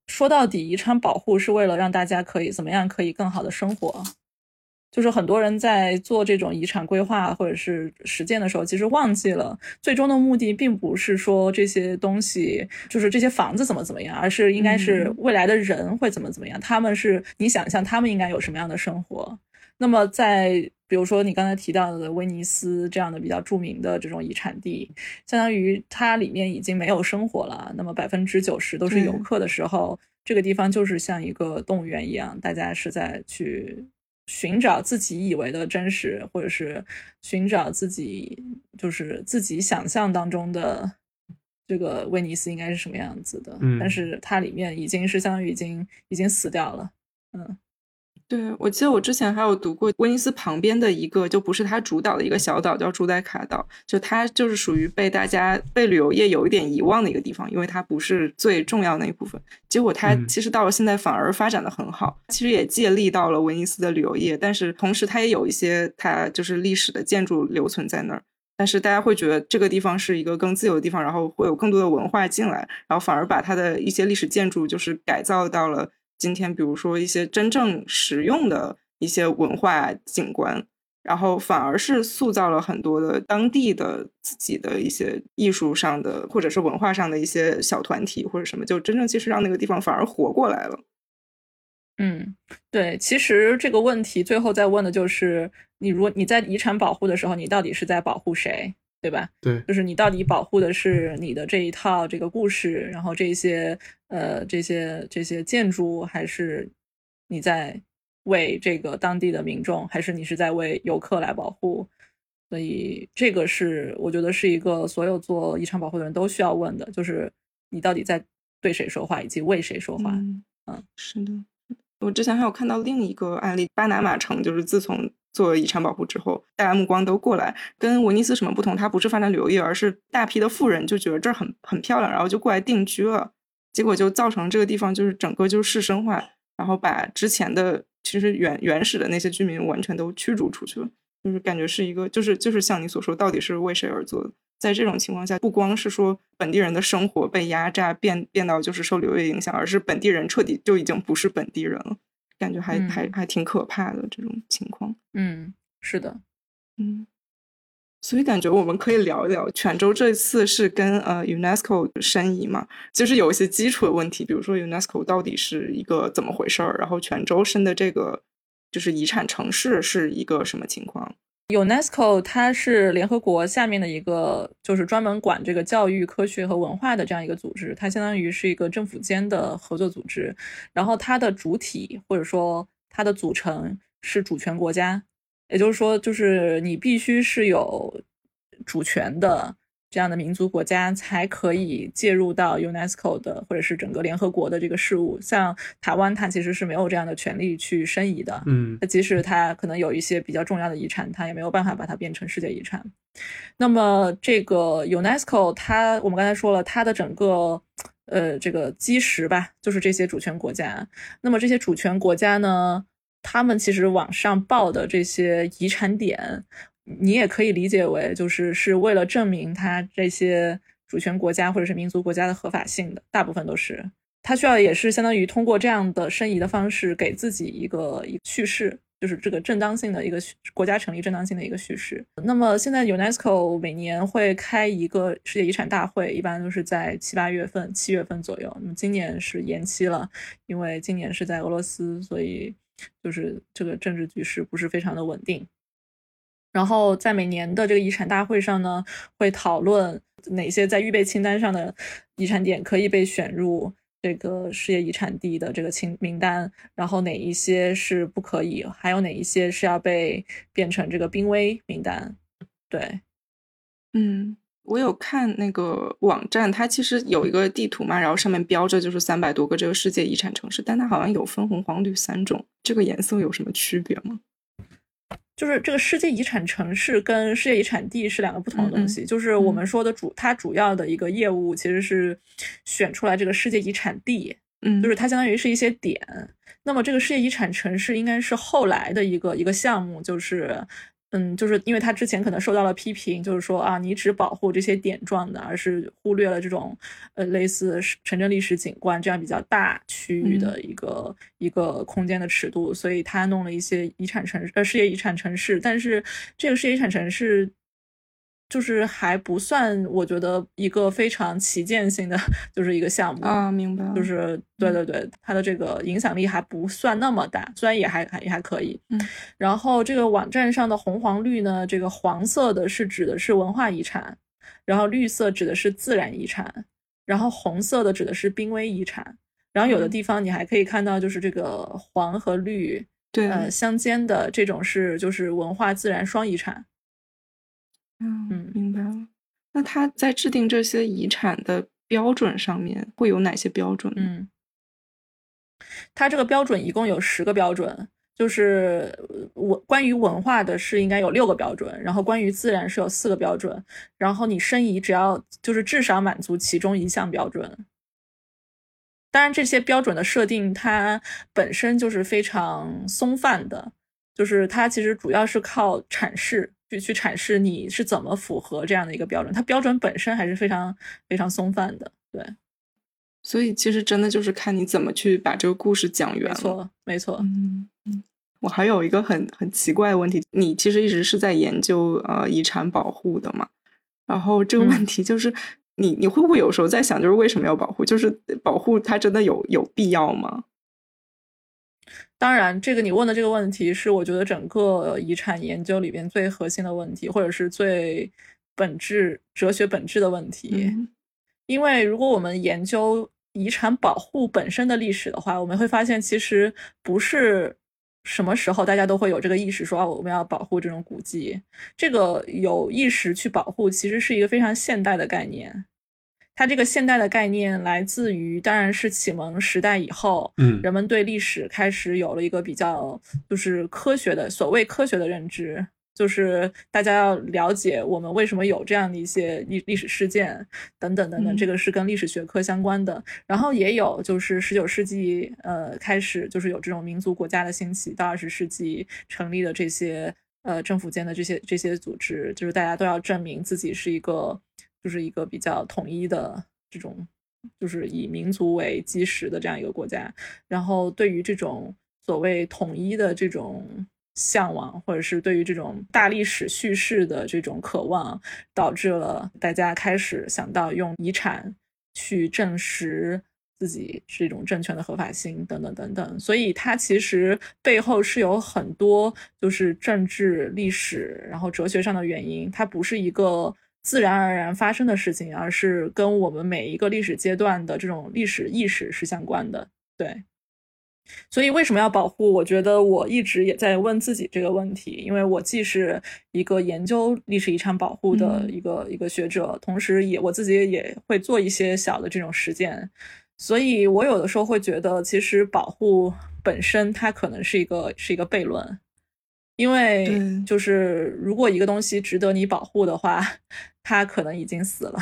说到底，遗产保护是为了让大家可以怎么样可以更好的生活，就是很多人在做这种遗产规划或者是实践的时候，其实忘记了最终的目的，并不是说这些东西就是这些房子怎么怎么样，而是应该是嗯未来的人会怎么怎么样。他们是你想象他们应该有什么样的生活。那么在比如说你刚才提到的威尼斯这样的比较著名的这种遗产地，相当于它里面已经没有生活了，那么百分之九十都是游客的时候，这个地方就是像一个动物园一样，大家是在去寻找自己以为的真实，或者是寻找自己就是自己想象当中的这个威尼斯应该是什么样子的。嗯但是它里面已经是相当于已经已经死掉了。嗯对，我记得我之前还有读过威尼斯旁边的一个，就不是它主导的一个小岛，叫朱代卡岛。就它就是属于被大家被旅游业有一点遗忘的一个地方，因为它不是最重要的那一部分。结果它嗯其实到了现在反而发展的很好，其实也借力到了威尼斯的旅游业，但是同时它也有一些它就是历史的建筑留存在那儿。但是大家会觉得这个地方是一个更自由的地方，然后会有更多的文化进来，然后反而把它的一些历史建筑就是改造到了今天，比如说一些真正实用的一些文化景观，然后反而是塑造了很多的当地的自己的一些艺术上的或者是文化上的一些小团体或者什么，就真正其实让那个地方反而活过来了。嗯，对，其实这个问题最后再问的就是，你如果你在遗产保护的时候，你到底是在保护谁，对吧？对，就是你到底保护的是你的这一套这个故事，然后这些呃这些这些建筑，还是你在为这个当地的民众，还是你是在为游客来保护？所以这个是我觉得是一个所有做遗产保护的人都需要问的，就是你到底在对谁说话，以及为谁说话。嗯嗯，是的。我之前还有看到另一个案例，巴拿马城就是自从做遗产保护之后，大家目光都过来。跟威尼斯什么不同？它不是发展旅游业，而是大批的富人就觉得这儿很很漂亮，然后就过来定居了。结果就造成这个地方就是整个就是市生化，然后把之前的其实原原始的那些居民完全都驱逐出去了。就是感觉是一个，就是就是像你所说，到底是为谁而做的？在这种情况下，不光是说本地人的生活被压榨，变变到就是受旅游业影响，而是本地人彻底就已经不是本地人了，感觉还、嗯还还挺可怕的这种情况。嗯，是的，嗯。所以感觉我们可以聊一聊泉州这次是跟呃 UNESCO 申遗嘛，就是有一些基础的问题，比如说 UNESCO 到底是一个怎么回事儿，然后泉州申的这个就是遗产城市是一个什么情况？UNESCO 它是联合国下面的一个，就是专门管这个教育、科学和文化的这样一个组织，它相当于是一个政府间的合作组织，然后它的主体或者说它的组成是主权国家。也就是说，就是你必须是有主权的这样的民族国家，才可以介入到 UNESCO 的或者是整个联合国的这个事务。像台湾，它其实是没有这样的权利去申遗的。嗯，那即使它可能有一些比较重要的遗产，它也没有办法把它变成世界遗产。那么这个 UNESCO，它我们刚才说了，它的整个呃这个基石吧，就是这些主权国家。那么这些主权国家呢？他们其实往上报的这些遗产点，你也可以理解为就是是为了证明他这些主权国家或者是民族国家的合法性的，大部分都是他需要也是相当于通过这样的申遗的方式给自己一个一个叙事，就是这个正当性的一个国家成立正当性的一个叙事。那么现在 UNESCO 每年会开一个世界遗产大会，一般都是在七八月份、七月份左右。那么今年是延期了，因为今年是在俄罗斯，所以。就是这个政治局势不是非常的稳定，然后在每年的这个遗产大会上呢，会讨论哪些在预备清单上的遗产点可以被选入这个世界遗产地的这个清名单，然后哪一些是不可以，还有哪一些是要被变成这个濒危名单。对，嗯。我有看那个网站，它其实有一个地图嘛，然后上面标着就是三百多个这个世界遗产城市，但它好像有分红、黄、绿三种，这个颜色有什么区别吗？就是这个世界遗产城市跟世界遗产地是两个不同的东西。就是我们说的主，它主要的一个业务其实是选出来这个世界遗产地，嗯，就是它相当于是一些点。那么这个世界遗产城市应该是后来的一个一个项目，就是。嗯，就是因为他之前可能受到了批评，就是说啊，你只保护这些点状的，而是忽略了这种呃类似城镇历史景观这样比较大区域的一个一个空间的尺度，所以他弄了一些遗产城市呃世界遗产城市，但是这个世界遗产城市。就是还不算，我觉得一个非常旗舰性的 (laughs) 就是一个项目啊，明白？就是对对对，它的这个影响力还不算那么大，虽然也还还也还可以。嗯，然后这个网站上的红黄绿呢，这个黄色的是指的是文化遗产，然后绿色指的是自然遗产，然后红色的指的是濒危遗产。然后有的地方你还可以看到，就是这个黄和绿对呃相间的这种是就是文化自然双遗产。嗯，明白了。那他在制定这些遗产的标准上面会有哪些标准？嗯，他这个标准一共有十个标准，就是文关于文化的是应该有六个标准，然后关于自然是有四个标准，然后你申遗只要就是至少满足其中一项标准。当然，这些标准的设定它本身就是非常松泛的，就是它其实主要是靠阐释。去去阐释你是怎么符合这样的一个标准，它标准本身还是非常非常松泛的，对。所以其实真的就是看你怎么去把这个故事讲圆。没错，没错。嗯嗯。我还有一个很很奇怪的问题，你其实一直是在研究呃遗产保护的嘛？然后这个问题就是，你你会不会有时候在想，就是为什么要保护？就是保护它真的有有必要吗？当然，这个你问的这个问题是我觉得整个遗产研究里边最核心的问题，或者是最本质哲学本质的问题。因为如果我们研究遗产保护本身的历史的话，我们会发现其实不是什么时候大家都会有这个意识，说啊我们要保护这种古迹。这个有意识去保护，其实是一个非常现代的概念。它这个现代的概念来自于，当然是启蒙时代以后，嗯，人们对历史开始有了一个比较，就是科学的所谓科学的认知，就是大家要了解我们为什么有这样的一些历历史事件等等等等，这个是跟历史学科相关的。然后也有就是十九世纪呃开始就是有这种民族国家的兴起，到二十世纪成立的这些呃政府间的这些这些组织，就是大家都要证明自己是一个。就是一个比较统一的这种，就是以民族为基石的这样一个国家。然后对于这种所谓统一的这种向往，或者是对于这种大历史叙事的这种渴望，导致了大家开始想到用遗产去证实自己是一种政权的合法性，等等等等。所以它其实背后是有很多就是政治、历史，然后哲学上的原因，它不是一个。自然而然发生的事情，而是跟我们每一个历史阶段的这种历史意识是相关的。对，所以为什么要保护？我觉得我一直也在问自己这个问题，因为我既是一个研究历史遗产保护的一个一个学者，同时也我自己也会做一些小的这种实践，所以我有的时候会觉得，其实保护本身它可能是一个是一个悖论。因为就是如果一个东西值得你保护的话，它可能已经死了；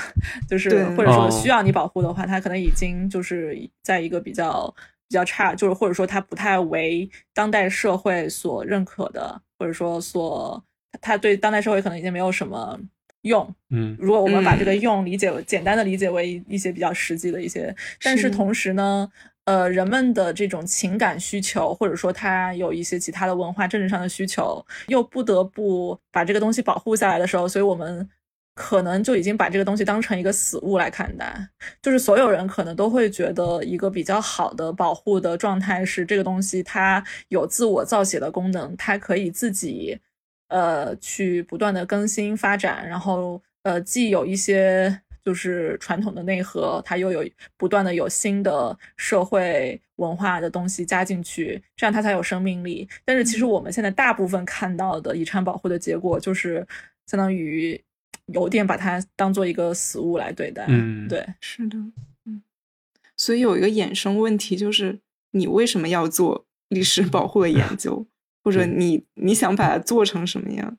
就是或者说需要你保护的话，他可能已经就是在一个比较比较差，就是或者说他不太为当代社会所认可的，或者说所他对当代社会可能已经没有什么用。嗯，如果我们把这个用理解简单的理解为一些比较实际的一些，但是同时呢。呃，人们的这种情感需求，或者说他有一些其他的文化、政治上的需求，又不得不把这个东西保护下来的时候，所以我们可能就已经把这个东西当成一个死物来看待。就是所有人可能都会觉得，一个比较好的保护的状态是这个东西它有自我造血的功能，它可以自己呃去不断的更新发展，然后呃既有一些。就是传统的内核，它又有不断的有新的社会文化的东西加进去，这样它才有生命力。但是其实我们现在大部分看到的遗产保护的结果，就是相当于有点把它当做一个死物来对待。嗯，对，是的，嗯。所以有一个衍生问题就是，你为什么要做历史保护的研 (laughs) 究，或者你你想把它做成什么样？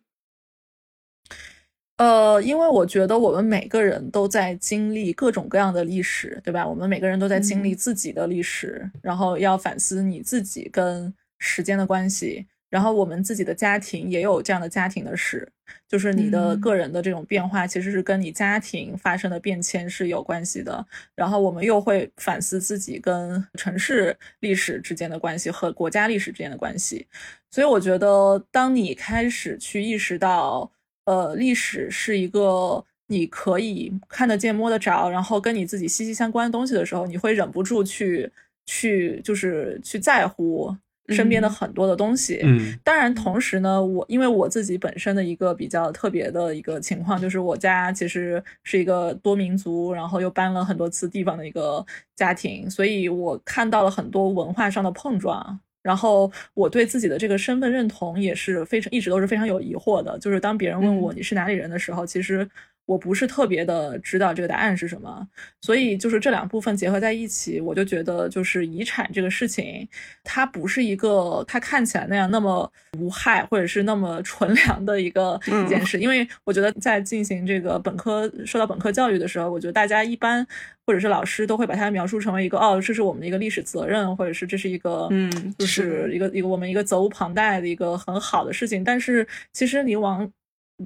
呃，因为我觉得我们每个人都在经历各种各样的历史，对吧？我们每个人都在经历自己的历史，然后要反思你自己跟时间的关系。然后我们自己的家庭也有这样的家庭的史，就是你的个人的这种变化，其实是跟你家庭发生的变迁是有关系的。然后我们又会反思自己跟城市历史之间的关系和国家历史之间的关系。所以我觉得，当你开始去意识到。呃，历史是一个你可以看得见、摸得着，然后跟你自己息息相关的东西的时候，你会忍不住去去，就是去在乎身边的很多的东西。嗯，当然，同时呢，我因为我自己本身的一个比较特别的一个情况，就是我家其实是一个多民族，然后又搬了很多次地方的一个家庭，所以我看到了很多文化上的碰撞。然后我对自己的这个身份认同也是非常一直都是非常有疑惑的，就是当别人问我你是哪里人的时候，其实。我不是特别的知道这个答案是什么，所以就是这两部分结合在一起，我就觉得就是遗产这个事情，它不是一个它看起来那样那么无害或者是那么纯良的一个一件事。因为我觉得在进行这个本科受到本科教育的时候，我觉得大家一般或者是老师都会把它描述成为一个哦，这是我们的一个历史责任，或者是这是一个嗯，就是一个一个我们一个责无旁贷的一个很好的事情。但是其实你往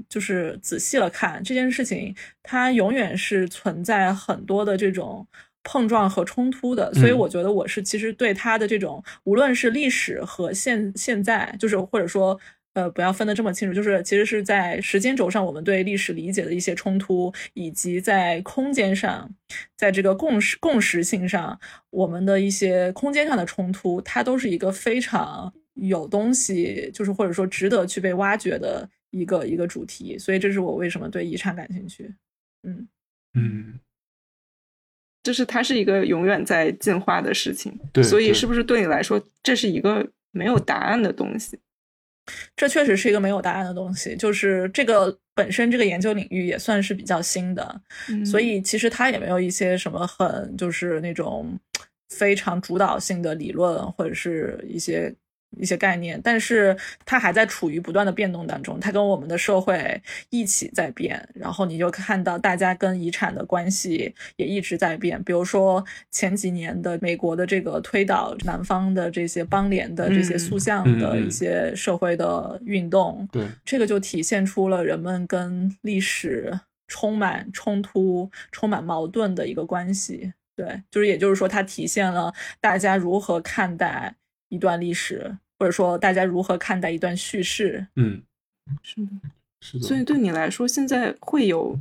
就是仔细了看这件事情，它永远是存在很多的这种碰撞和冲突的，所以我觉得我是其实对它的这种无论是历史和现现在，就是或者说呃不要分得这么清楚，就是其实是在时间轴上我们对历史理解的一些冲突，以及在空间上，在这个共识共识性上我们的一些空间上的冲突，它都是一个非常有东西，就是或者说值得去被挖掘的。一个一个主题，所以这是我为什么对遗产感兴趣。嗯嗯，就是它是一个永远在进化的事情，对，所以是不是对你来说这是一个没有答案的东西？这确实是一个没有答案的东西，就是这个本身这个研究领域也算是比较新的，所以其实它也没有一些什么很就是那种非常主导性的理论或者是一些。一些概念，但是它还在处于不断的变动当中，它跟我们的社会一起在变，然后你就看到大家跟遗产的关系也一直在变。比如说前几年的美国的这个推倒南方的这些邦联的这些塑像的一些社会的运动，对这个就体现出了人们跟历史充满冲突、充满矛盾的一个关系。对，就是也就是说，它体现了大家如何看待。一段历史，或者说大家如何看待一段叙事。嗯，是的。是的。所以对你来说，现在会有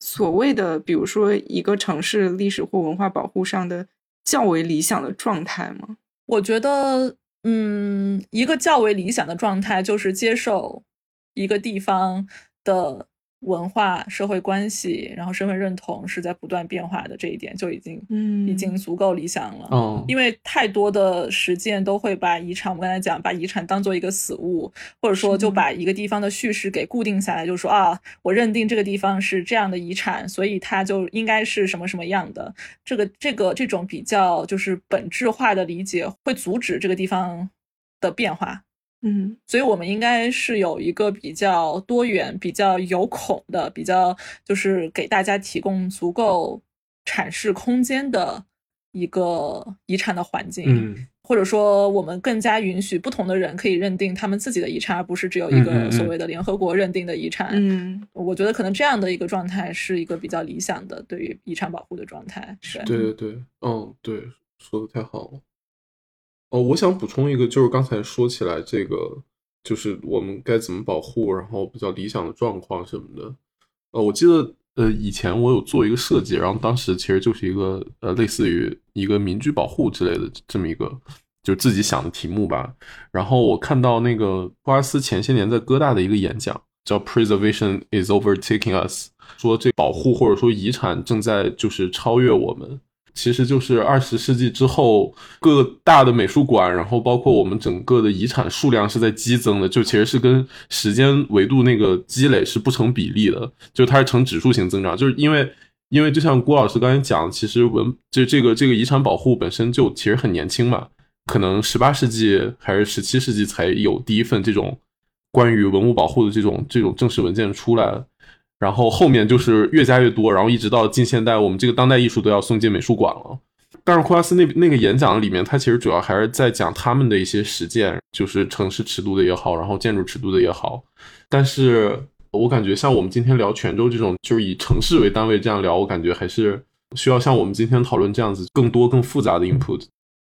所谓的，比如说一个城市历史或文化保护上的较为理想的状态吗？我觉得，嗯，一个较为理想的状态就是接受一个地方的。文化、社会关系，然后身份认同是在不断变化的，这一点就已经，嗯，已经足够理想了。嗯，因为太多的实践都会把遗产，我们刚才讲，把遗产当做一个死物，或者说就把一个地方的叙事给固定下来，就是说啊，我认定这个地方是这样的遗产，所以它就应该是什么什么样的。这个这个这种比较就是本质化的理解，会阻止这个地方的变化。嗯，所以我们应该是有一个比较多元、比较有孔的、比较就是给大家提供足够阐释空间的一个遗产的环境，嗯，或者说我们更加允许不同的人可以认定他们自己的遗产，而不是只有一个所谓的联合国认定的遗产。嗯，我觉得可能这样的一个状态是一个比较理想的对于遗产保护的状态。是，对对对，嗯，对，说的太好了。哦，我想补充一个，就是刚才说起来这个，就是我们该怎么保护，然后比较理想的状况什么的。呃，我记得呃以前我有做一个设计，然后当时其实就是一个呃类似于一个民居保护之类的这么一个，就自己想的题目吧。然后我看到那个布拉斯前些年在哥大的一个演讲，叫 “Preservation is overtaking us”，说这保护或者说遗产正在就是超越我们。其实就是二十世纪之后，各大的美术馆，然后包括我们整个的遗产数量是在激增的，就其实是跟时间维度那个积累是不成比例的，就它是呈指数型增长。就是因为，因为就像郭老师刚才讲，其实文就这个这个遗产保护本身就其实很年轻嘛，可能十八世纪还是十七世纪才有第一份这种关于文物保护的这种这种正式文件出来。然后后面就是越加越多，然后一直到近现代，我们这个当代艺术都要送进美术馆了。但是库拉斯那那个演讲里面，他其实主要还是在讲他们的一些实践，就是城市尺度的也好，然后建筑尺度的也好。但是我感觉像我们今天聊泉州这种，就是以城市为单位这样聊，我感觉还是需要像我们今天讨论这样子更多更复杂的 input。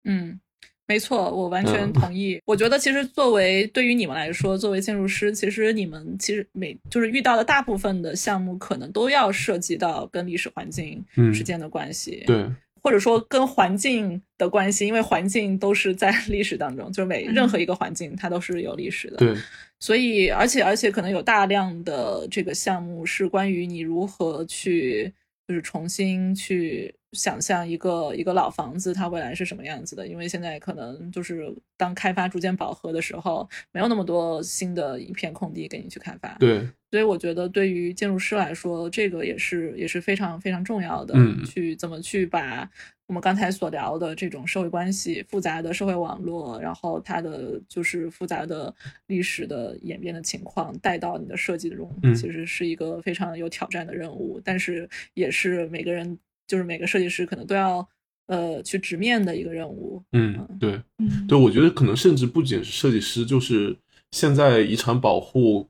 嗯。没错，我完全同意。我觉得其实作为对于你们来说，作为建筑师，其实你们其实每就是遇到的大部分的项目，可能都要涉及到跟历史环境之间的关系，对，或者说跟环境的关系，因为环境都是在 (laughs) 历史当中，就是每任何一个环境它都是有历史的，对。所以，而且而且可能有大量的这个项目是关于你如何去，就是重新去。想象一个一个老房子，它未来是什么样子的？因为现在可能就是当开发逐渐饱和的时候，没有那么多新的一片空地给你去开发。对，所以我觉得对于建筑师来说，这个也是也是非常非常重要的。嗯，去怎么去把我们刚才所聊的这种社会关系、复杂的社会网络，然后它的就是复杂的历史的演变的情况带到你的设计中，其实是一个非常有挑战的任务，但是也是每个人。就是每个设计师可能都要呃去直面的一个任务。嗯，对，对，我觉得可能甚至不仅是设计师，就是现在遗产保护，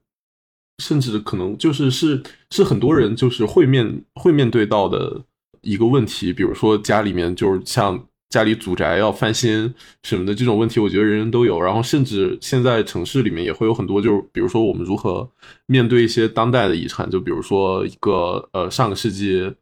甚至可能就是是是很多人就是会面会面对到的一个问题。比如说家里面就是像家里祖宅要翻新什么的这种问题，我觉得人人都有。然后甚至现在城市里面也会有很多，就是比如说我们如何面对一些当代的遗产，就比如说一个呃上个世纪。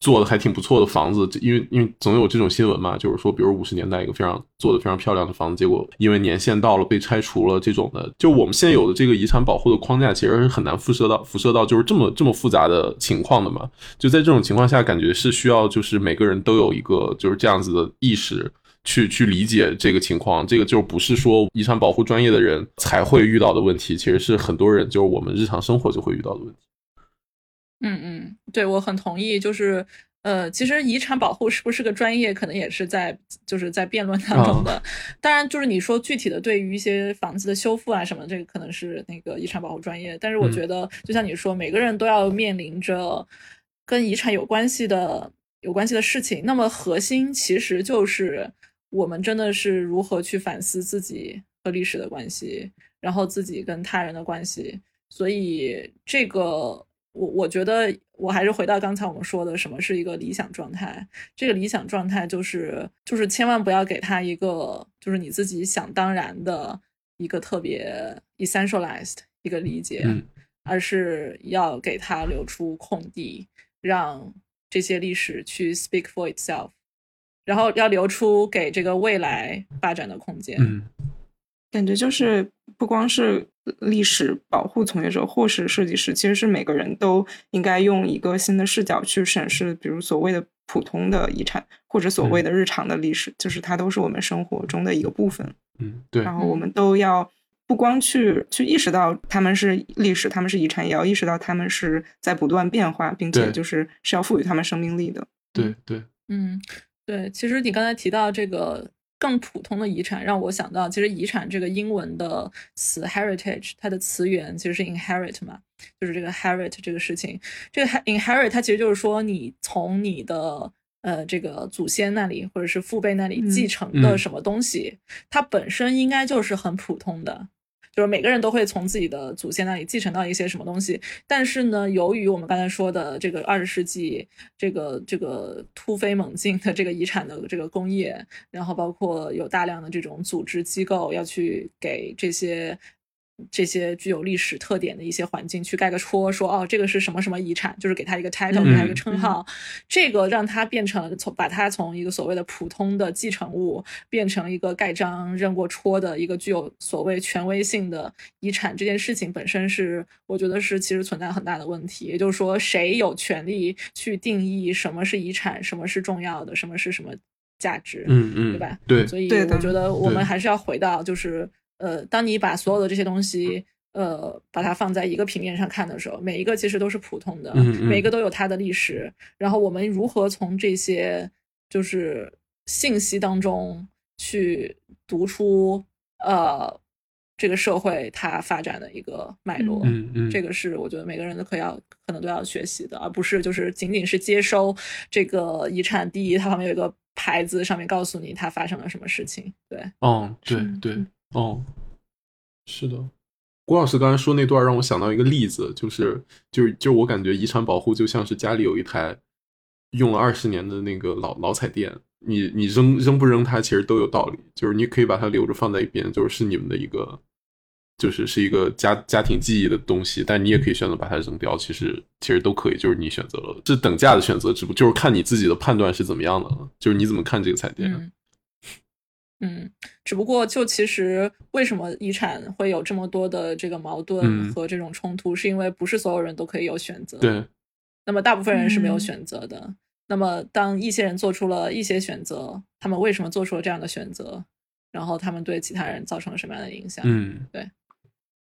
做的还挺不错的房子，因为因为总有这种新闻嘛，就是说，比如五十年代一个非常做的非常漂亮的房子，结果因为年限到了被拆除了，这种的，就我们现有的这个遗产保护的框架，其实是很难辐射到辐射到就是这么这么复杂的情况的嘛。就在这种情况下，感觉是需要就是每个人都有一个就是这样子的意识，去去理解这个情况。这个就不是说遗产保护专业的人才会遇到的问题，其实是很多人就是我们日常生活就会遇到的问题。嗯嗯，对我很同意。就是，呃，其实遗产保护是不是个专业，可能也是在就是在辩论当中的。当然，就是你说具体的对于一些房子的修复啊什么，这个可能是那个遗产保护专业。但是我觉得，就像你说，每个人都要面临着跟遗产有关系的有关系的事情。那么核心其实就是我们真的是如何去反思自己和历史的关系，然后自己跟他人的关系。所以这个。我我觉得我还是回到刚才我们说的，什么是一个理想状态？这个理想状态就是就是千万不要给他一个就是你自己想当然的一个特别 essentialized 一个理解，嗯而是要给他留出空地，让这些历史去 speak for itself，然后要留出给这个未来发展的空间。嗯感觉就是不光是历史保护从业者或是设计师，其实是每个人都应该用一个新的视角去审视，比如所谓的普通的遗产或者所谓的日常的历史，就是它都是我们生活中的一个部分。嗯，对，然后我们都要不光去去意识到他们是历史，他们是遗产，也要意识到他们是在不断变化，并且就是是要赋予他们生命力的。对对，嗯，对，其实你刚才提到这个更普通的遗产，让我想到，其实遗产这个英文的词 heritage，它的词源其实是 inherit 嘛，就是这个 herit 这个事情。这个 inherit 它其实就是说你从你的呃这个祖先那里或者是父辈那里嗯继承的嗯什么东西，它本身应该就是很普通的。就是每个人都会从自己的祖先那里继承到一些什么东西，但是呢，由于我们刚才说的这个二十世纪这个这个突飞猛进的这个遗产的这个工业，然后包括有大量的这种组织机构要去给这些这些具有历史特点的一些环境去盖个戳，说哦这个是什么什么遗产，就是给他一个 title，、给他一个称号，这个让他变成了从把他从一个所谓的普通的继承物变成一个盖章认过戳的一个具有所谓权威性的遗产，这件事情本身是我觉得是其实存在很大的问题。也就是说，谁有权利去定义什么是遗产，什么是重要的，什么是什么价值？嗯嗯，对吧？对，所以我觉得我们还是要回到，就是呃，当你把所有的这些东西，呃，把它放在一个平面上看的时候，每一个其实都是普通的，每一个都有它的历史。然后我们如何从这些就是信息当中去读出呃这个社会它发展的一个脉络？嗯嗯，这个是我觉得每个人都可要可能都要学习的，而不是就是仅仅是接收这个遗产第一，它旁边有一个牌子，上面告诉你它发生了什么事情。对，哦，对是对，哦，是的。郭老师刚才说那段让我想到一个例子，就是就是就是我感觉遗产保护就像是家里有一台用了二十年的那个老老彩电，你你扔扔不扔它其实都有道理，就是你可以把它留着放在一边，就是是你们的一个，就是是一个家家庭记忆的东西，但你也可以选择把它扔掉，其实其实都可以，就是你选择了，是等价的选择，只不就是看你自己的判断是怎么样的了，就是你怎么看这个彩电。嗯嗯，只不过就其实为什么遗产会有这么多的这个矛盾嗯和这种冲突，是因为不是所有人都可以有选择。对，那么大部分人是没有嗯选择的。那么当一些人做出了一些选择，他们为什么做出了这样的选择？然后他们对其他人造成了什么样的影响？嗯对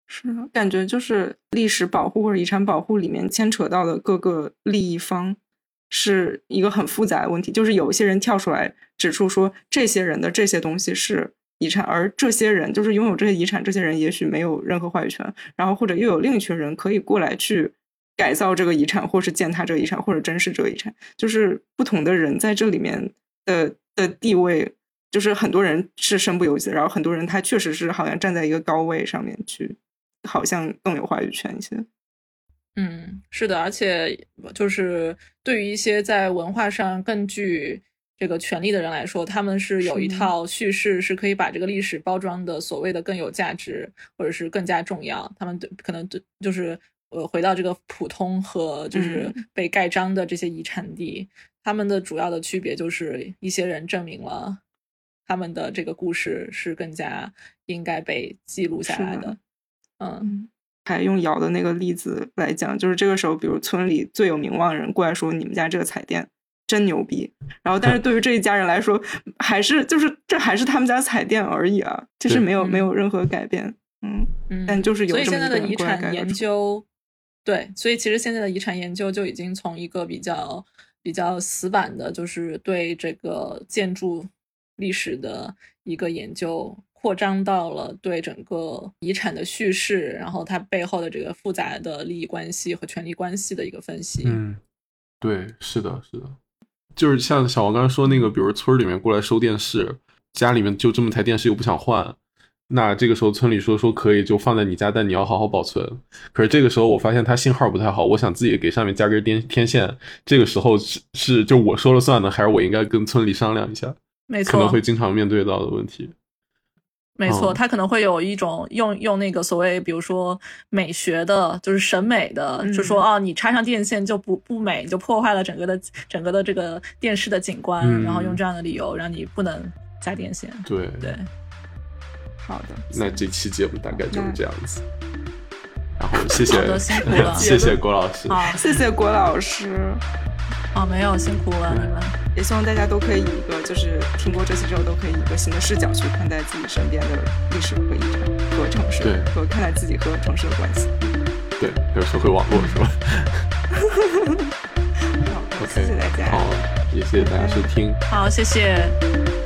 是感觉就是历史保护或者遗产保护里面牵扯到的各个利益方是一个很复杂的问题，就是有一些人跳出来指出说这些人的这些东西是遗产，而这些人就是拥有这些遗产，这些人也许没有任何话语权，然后或者又有另一群人可以过来去改造这个遗产，或是践踏这个遗产，或者珍视这个遗产，就是不同的人在这里面的的地位。就是很多人是身不由己，然后很多人他确实是好像站在一个高位上面去，好像更有话语权一些。嗯，是的，而且就是对于一些在文化上更具这个权力的人来说，他们是有一套叙事，是可以把这个历史包装的所谓的更有价值，或者是更加重要。他们对可能对就是呃回到这个普通和就是。嗯被盖章的这些遗产地，他们的主要的区别就是一些人证明了他们的这个故事是更加应该被记录下来的。嗯。嗯，还用尧的那个例子来讲，就是这个时候，比如村里最有名望的人过来说你们家这个彩电真牛逼，然后但是 (laughs) 对于这一家人来说，还是就是这还是他们家彩电而已啊，其实没有嗯没有任何改变。嗯，嗯，但就是有所以这么现在的遗一个人过来产研究，对，所以其实现在的遗产研究就已经从一个比较比较死板的，就是对这个建筑历史的一个研究，扩张到了对整个遗产的叙事，然后它背后的这个复杂的利益关系和权力关系的一个分析。嗯，对，是的，是的，就是像小王刚才说那个，比如村里面过来收电视，家里面就这么台电视又不想换，那这个时候村里说说可以就放在你家，但你要好好保存。可是这个时候我发现它信号不太好，我想自己给上面加根电天线。这个时候是是就我说了算呢，还是我应该跟村里商量一下？没错，可能会经常面对到的问题。没错，嗯他可能会有一种用用那个所谓，比如说美学的，就是审美的，嗯就说哦，你插上电线就不不美，就破坏了整个的整个的这个电视的景观，嗯然后用这样的理由让你不能加电线。对，对，好的，那这期节目大概就是这样子。然后 (laughs) 谢谢谢谢郭老师。好，谢谢郭老师，哦，没有辛苦了你们。也希望大家都可以以一个就是听过这期之后，都可以以一个新的视角去看待自己身边的历史和遗产和城市，对和看待自己和城市的关系。对，还有社会网络是吧 (laughs) 好的，谢谢大家。好，也谢谢大家收听。好，谢谢。